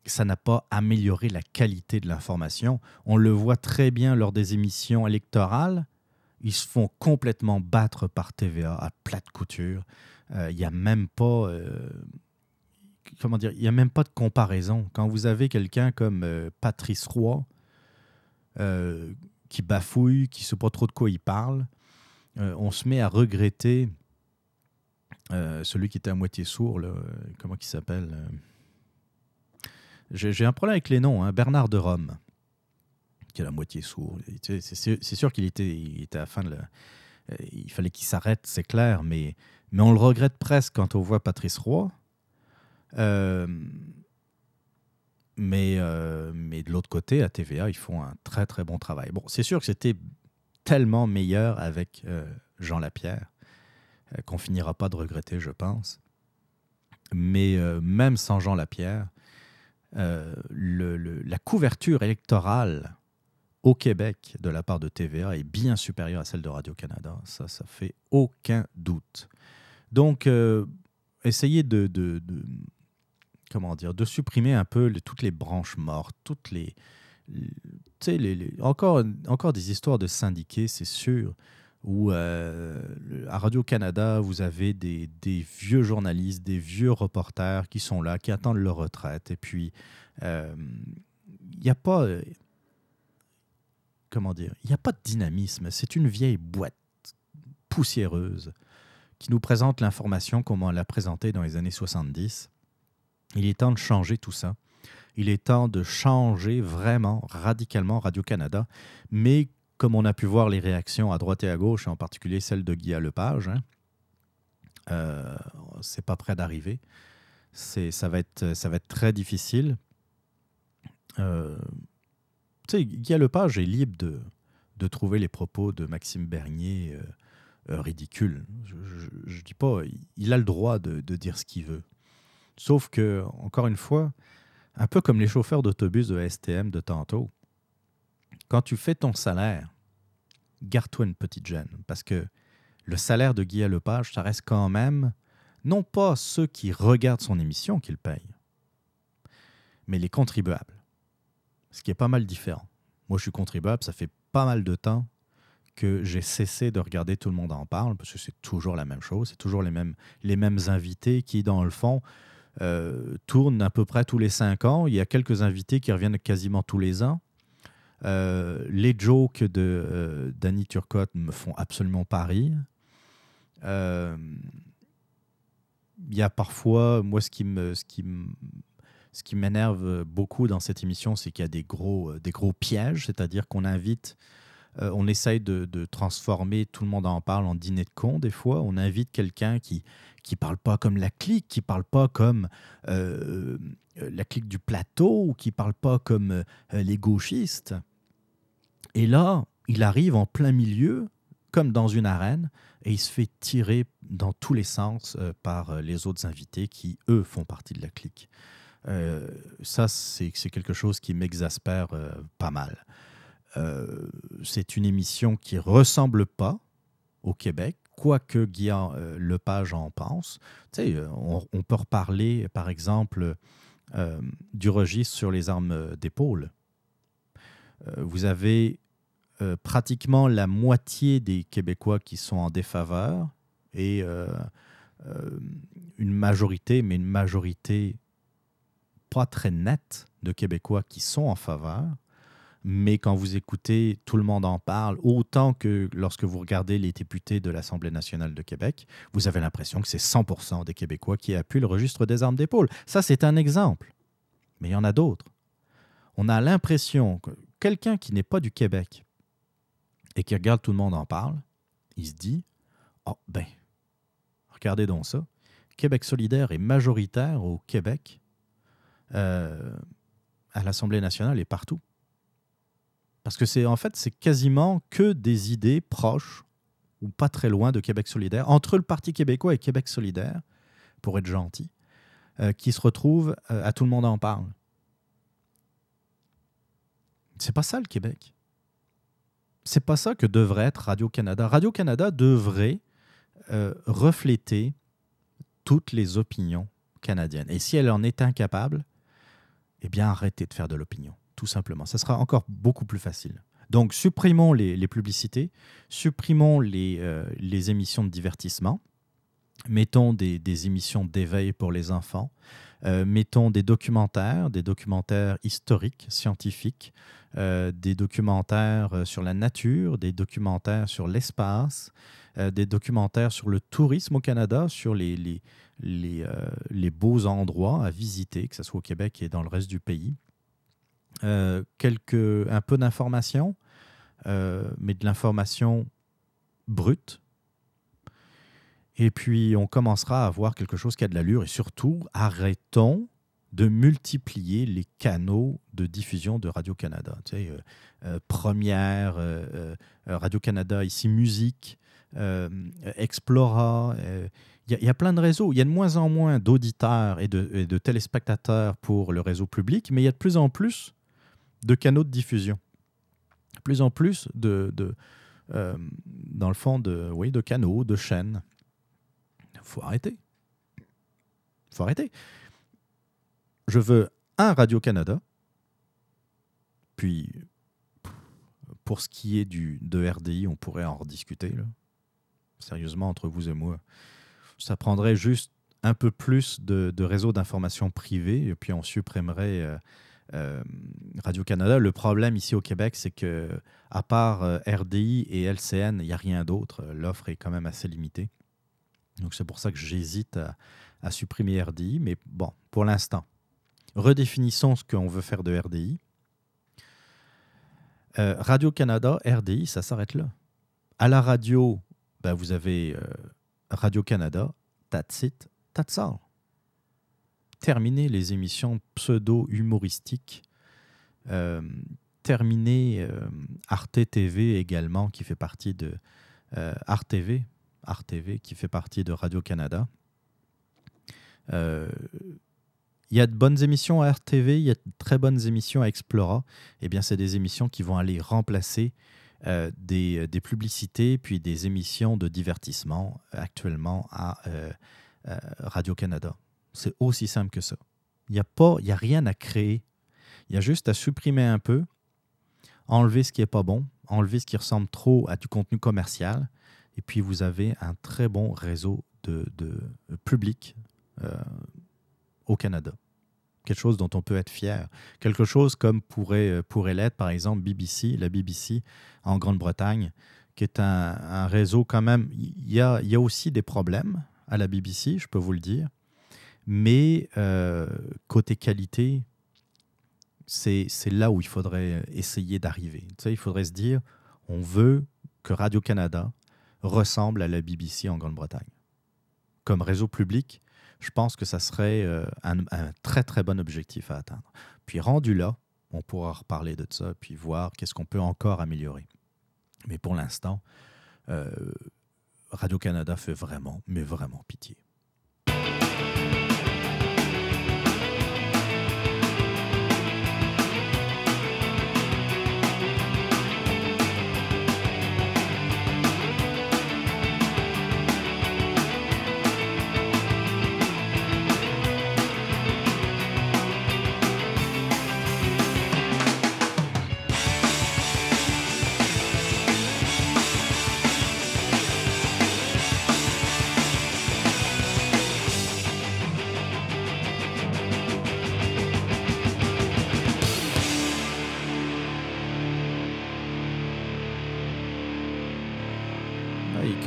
Speaker 1: ça n'a pas amélioré la qualité de l'information. On le voit très bien lors des émissions électorales ils se font complètement battre par TVA à plate couture. Euh, il n'y a même pas. Euh, comment dire Il n'y a même pas de comparaison. Quand vous avez quelqu'un comme euh, Patrice Roy qui bafouille, qui ne sait pas trop de quoi il parle, on se met à regretter celui qui était à moitié sourd, comment il s'appelle J'ai un problème avec les noms, hein, Bernard de Rome qui est la moitié sourd. C'est sûr qu'il était, à la fin de euh, il fallait qu'il s'arrête, c'est clair, mais, on le regrette presque quand on voit Patrice Roy. Euh, mais, euh, mais de l'autre côté, à TVA, ils font un très très bon travail. Bon, c'est sûr que c'était tellement meilleur avec Jean Lapierre qu'on finira pas de regretter, je pense. Mais même sans Jean Lapierre, le, la couverture électorale au Québec de la part de TVA est bien supérieure à celle de Radio-Canada. Ça, ça fait aucun doute. Donc, euh, essayez de, de, comment dire, de supprimer un peu toutes les branches mortes, toutes les, les, encore, encore des histoires de syndiqués, c'est sûr, où euh, à Radio-Canada, vous avez des, vieux journalistes, des vieux reporters qui sont là, qui attendent leur retraite. Et puis, euh, il n'y a pas comment dire, il n'y a pas de dynamisme. C'est une vieille boîte poussiéreuse qui nous présente l'information comme on l'a présentée dans les années 70. Il est temps de changer tout ça. Il est temps de changer vraiment radicalement Radio-Canada. Mais comme on a pu voir les réactions à droite et à gauche, en particulier celle de Guy Lepage, hein, euh, c'est pas prêt d'arriver. Ça va, être, ça va être très difficile. Euh, tu sais, Guy Lepage est libre de, de trouver les propos de Maxime Bernier euh, euh, ridicules. Je ne dis pas, il a le droit de, de dire ce qu'il veut. Sauf que, encore une fois, un peu comme les chauffeurs d'autobus de STM de tantôt, quand tu fais ton salaire, garde-toi une petite gêne, parce que le salaire de Guy Lepage, ça reste quand même non pas ceux qui regardent son émission qui le payent, mais les contribuables. Ce qui est pas mal différent. Moi, je suis contribuable, ça fait pas mal de temps que j'ai cessé de regarder Tout le monde en parle, parce que c'est toujours la même chose, c'est toujours les mêmes, les mêmes invités qui, dans le fond, euh, tournent à peu près tous les cinq ans. Il y a quelques invités qui reviennent quasiment tous les ans. Euh, les jokes de euh, Danny Turcotte me font absolument pas rire. il y a parfois, moi, ce qui me, ce qui ce qui m'énerve beaucoup dans cette émission, c'est qu'il y a des gros, des gros pièges, c'est-à-dire qu'on invite euh, on essaye de, transformer, tout le monde en parle, en dîner de con des fois. On invite quelqu'un qui qui parle pas comme la clique, qui parle pas comme euh, la clique du plateau, ou qui parle pas comme euh, les gauchistes. Et là, il arrive en plein milieu, comme dans une arène, et il se fait tirer dans tous les sens par les autres invités qui, eux, font partie de la clique. ça, c'est quelque chose qui m'exaspère pas mal. Euh, c'est une émission qui ressemble pas au Québec, quoique Guillaume euh, Lepage en pense. Tu sais, euh, on, peut reparler, par exemple, du registre sur les armes d'épaule. vous avez pratiquement la moitié des Québécois qui sont en défaveur et une majorité, mais une majorité pas très nette de Québécois qui sont en faveur mais quand vous écoutez, tout le monde en parle, autant que lorsque vous regardez les députés de l'Assemblée nationale de Québec, vous avez l'impression que c'est 100% des Québécois qui appuient le registre des armes d'épaule. Ça, c'est un exemple, mais il y en a d'autres. On a l'impression que quelqu'un qui n'est pas du Québec et qui regarde tout le monde en parle, il se dit, oh ben, regardez donc ça, Québec solidaire est majoritaire au Québec, euh, à l'Assemblée nationale et partout. Parce que c'est en fait, c'est quasiment que des idées proches ou pas très loin de Québec solidaire, entre le Parti québécois et Québec solidaire, pour être gentil, euh, qui se retrouvent euh, à tout le monde en parle. C'est pas ça le Québec. C'est pas ça que devrait être Radio-Canada. Radio-Canada devrait euh, refléter toutes les opinions canadiennes. Et si elle en est incapable, eh bien arrêtez de faire de l'opinion tout simplement. Ça sera encore beaucoup plus facile. Donc, supprimons les, publicités, supprimons les, euh, les, émissions de divertissement, mettons des, émissions d'éveil pour les enfants, euh, mettons des documentaires, des documentaires historiques, scientifiques, euh, des documentaires sur la nature, des documentaires sur l'espace, des documentaires sur le tourisme au Canada, sur les, les, les, les beaux endroits à visiter, que ce soit au Québec et dans le reste du pays. Euh, un peu d'information, euh, mais de l'information brute. Et puis, on commencera à avoir quelque chose qui a de l'allure. Et surtout, arrêtons de multiplier les canaux de diffusion de Radio-Canada. Tu sais, euh, première, Radio-Canada, ici, musique, Explora. Il y, a plein de réseaux. Il y a de moins en moins d'auditeurs et de, téléspectateurs pour le réseau public, mais il y a de plus en plus de canaux de diffusion. Plus en plus de, de euh, dans le fond, de, oui, de canaux, de chaînes. Faut arrêter. Faut arrêter. Je veux un Radio-Canada, puis pour ce qui est du, de RDI, on pourrait en rediscuter. Sérieusement, entre vous et moi, ça prendrait juste un peu plus de, de réseaux d'information privés, et puis on supprimerait euh, euh, Radio-Canada. Le problème ici au Québec, c'est que à part euh, RDI et LCN, il n'y a rien d'autre. L'offre est quand même assez limitée. Donc c'est pour ça que j'hésite à, supprimer RDI. Mais bon, pour l'instant, redéfinissons ce qu'on veut faire de RDI. Euh, Radio-Canada, RDI, ça s'arrête là. À la radio, ben, vous avez Radio-Canada, that's it, that's all terminer les émissions pseudo-humoristiques, euh, terminer euh, Arte TV également, qui fait partie de euh, Arte TV, Arte TV, qui fait partie de Radio-Canada. il y a de bonnes émissions à RTV, il y a de très bonnes émissions à Explora. Eh bien, c'est des émissions qui vont aller remplacer euh, des, des, publicités puis des émissions de divertissement actuellement à Radio-Canada. C'est aussi simple que ça. Il n'y a, pas, a rien à créer. Il y a juste à supprimer un peu, enlever ce qui n'est pas bon, enlever ce qui ressemble trop à du contenu commercial, et puis vous avez un très bon réseau de, public euh, au Canada. Quelque chose dont on peut être fier. Quelque chose comme pourrait, euh, pourrait l'être, par exemple, BBC, la BBC en Grande-Bretagne, qui est un, réseau quand même. Il y, a, y a aussi des problèmes à la BBC, je peux vous le dire. Mais euh, côté qualité, c'est là où il faudrait essayer d'arriver. Tu sais, il faudrait se dire, on veut que Radio-Canada ressemble à la BBC en Grande-Bretagne. Comme réseau public, je pense que ça serait euh, un, très très bon objectif à atteindre. Puis rendu là, on pourra reparler de ça, puis voir qu'est-ce qu'on peut encore améliorer. Mais pour l'instant, euh, Radio-Canada fait vraiment, mais vraiment pitié.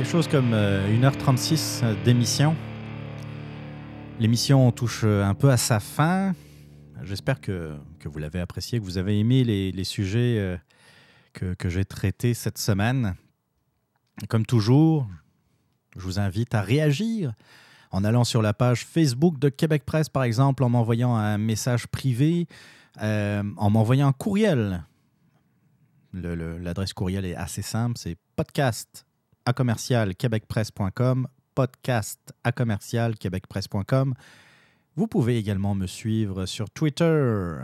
Speaker 1: Chose comme 1h36 euh, d'émission. L'émission touche euh, un peu à sa fin. J'espère que, que, vous l'avez apprécié, que vous avez aimé les, les sujets euh, que, que j'ai traités cette semaine. Comme toujours, je vous invite à réagir en allant sur la page Facebook de Québec Presse, par exemple, en m'envoyant un message privé, en m'envoyant un courriel. L'adresse courriel est assez simple, c'est podcast à commercial québecpresse.com, podcast à commercial québecpresse.com. Vous pouvez également me suivre sur Twitter.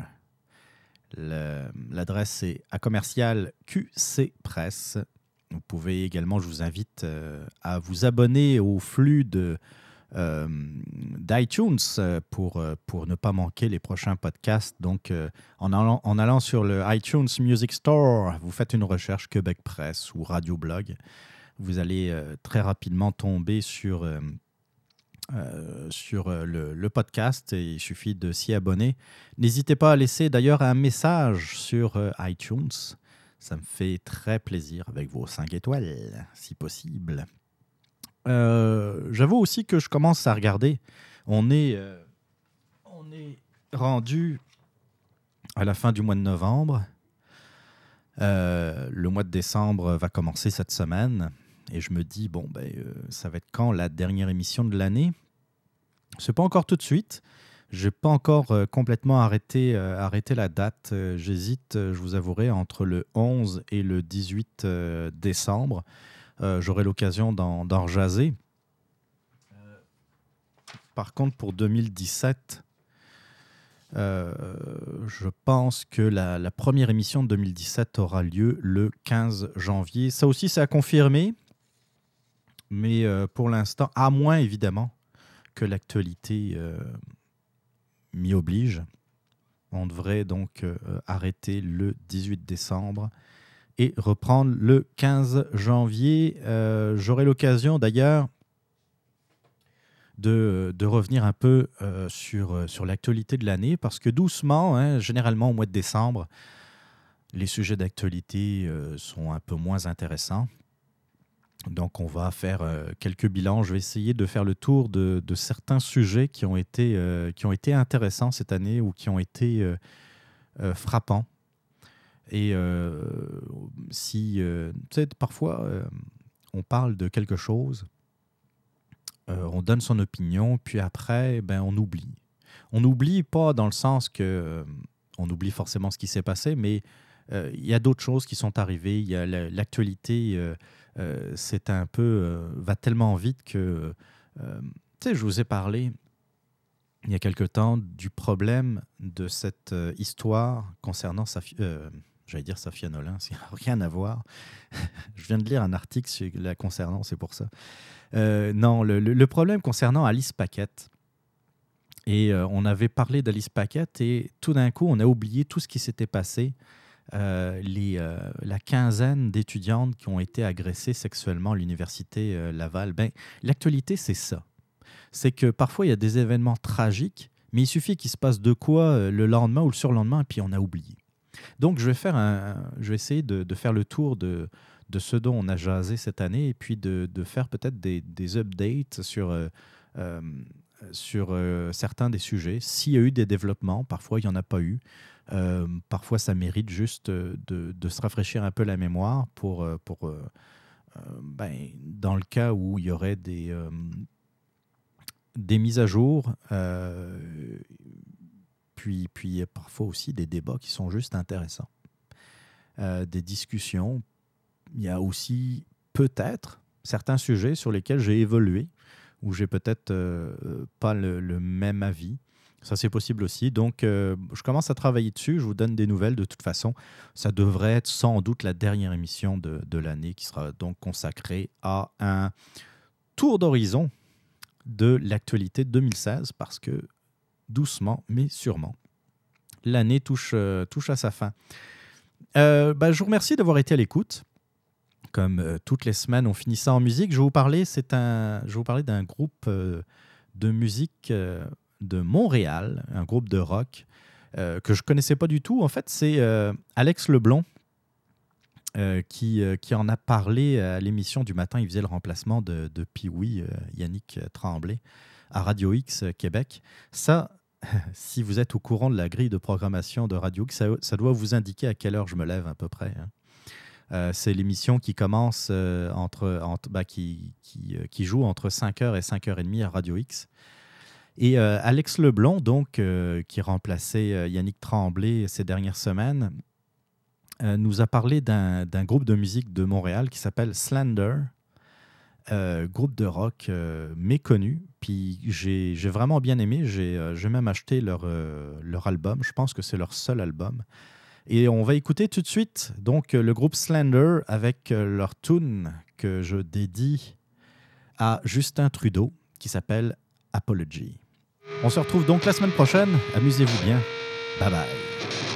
Speaker 1: L'adresse est à commercial QC Presse. Vous pouvez également, je vous invite euh, à vous abonner au flux euh, d'iTunes pour, euh, pour ne pas manquer les prochains podcasts. Donc, en, allant, en allant sur le iTunes Music Store, vous faites une recherche Québec Presse ou Radio Blog vous allez euh, très rapidement tomber sur, euh, euh, sur le, podcast et il suffit de s'y abonner. N'hésitez pas à laisser d'ailleurs un message sur iTunes. Ça me fait très plaisir avec vos 5 étoiles, si possible. J'avoue aussi que je commence à regarder. On est, on est rendu à la fin du mois de novembre. le mois de décembre va commencer cette semaine. Et je me dis, bon, ben, euh, ça va être quand la dernière émission de l'année? C'est pas encore tout de suite. Je n'ai pas encore euh, complètement arrêté, euh, arrêté la date. J'hésite, je vous avouerai, entre le 11 et le 18 décembre. J'aurai l'occasion d'en jaser. Par contre, pour 2017, je pense que la, la, première émission de 2017 aura lieu le 15 janvier. Ça aussi, c'est à confirmer mais euh, pour l'instant, à moins évidemment que l'actualité euh, m'y oblige, on devrait donc euh, arrêter le 18 décembre et reprendre le 15 janvier. J'aurai l'occasion d'ailleurs de, revenir un peu sur, sur l'actualité de l'année parce que doucement, hein, généralement au mois de décembre, les sujets d'actualité sont un peu moins intéressants. Donc, on va faire euh, quelques bilans. Je vais essayer de faire le tour de, certains sujets qui ont, été, euh, qui ont été intéressants cette année ou qui ont été euh, frappants. Et si, tu sais, parfois, on parle de quelque chose, on donne son opinion, puis après, ben, on oublie. On n'oublie pas dans le sens que on oublie forcément ce qui s'est passé, mais il y a d'autres choses qui sont arrivées. Il y a l'actualité c'est un peu euh, va tellement vite que euh, tu sais je vous ai parlé il y a quelque temps du problème de cette euh, histoire concernant sa euh, j'allais dire Safia Nolin, ça n'a rien à voir. Je viens de lire un article la concernant, c'est pour ça. Euh, non, le, problème concernant Alice Paquette, et on avait parlé d'Alice Paquette, et tout d'un coup, on a oublié tout ce qui s'était passé, les, la quinzaine d'étudiantes qui ont été agressées sexuellement à l'université Laval. Ben, L'actualité, c'est ça c'est que parfois il y a des événements tragiques, mais il suffit qu'il se passe de quoi euh, le lendemain ou le surlendemain, et puis on a oublié. Donc je vais, faire un, je vais essayer de, faire le tour de, de ce dont on a jasé cette année, et puis de, faire peut-être des, updates sur, euh, euh, sur certains des sujets. S'il y a eu des développements, parfois il n'y en a pas eu. Parfois, ça mérite juste de, se rafraîchir un peu la mémoire pour, pour ben, dans le cas où il y aurait des, des mises à jour, euh, puis, puis parfois aussi des débats qui sont juste intéressants. Euh, des discussions. Il y a aussi peut-être certains sujets sur lesquels j'ai évolué, où j'ai peut-être euh, pas le, même avis. Ça, c'est possible aussi. Donc, je commence à travailler dessus. Je vous donne des nouvelles de toute façon. Ça devrait être sans doute la dernière émission de, de l'année qui sera donc consacrée à un tour d'horizon de l'actualité 2016 parce que doucement mais sûrement, l'année touche, euh, touche à sa fin. Euh, bah, je vous remercie d'avoir été à l'écoute. Comme euh, toutes les semaines, on finit ça en musique. Je vous parler, je vais vous parler d'un groupe de musique de Montréal, un groupe de rock que je connaissais pas du tout. En fait, c'est Alex Leblond euh, qui, euh, qui en a parlé à l'émission du matin. Il faisait le remplacement de, de euh, Yannick Tremblay, à Radio X Québec. Ça, si vous êtes au courant de la grille de programmation de Radio X, ça, doit vous indiquer à quelle heure je me lève à peu près. Hein. c'est l'émission qui commence entre, entre bah, qui, qui, qui, joue entre 5h et 5h30 à Radio X. Et Alex Leblond, donc, qui remplaçait Yannick Tremblay ces dernières semaines, euh, nous a parlé d'un groupe de musique de Montréal qui s'appelle Slender, euh, groupe de rock euh, méconnu. Puis j'ai vraiment bien aimé. J'ai même acheté leur, leur album. Je pense que c'est leur seul album. Et on va écouter tout de suite donc le groupe Slender avec leur tune que je dédie à Justin Trudeau qui s'appelle Apology. On se retrouve donc la semaine prochaine. Amusez-vous bien. Bye bye.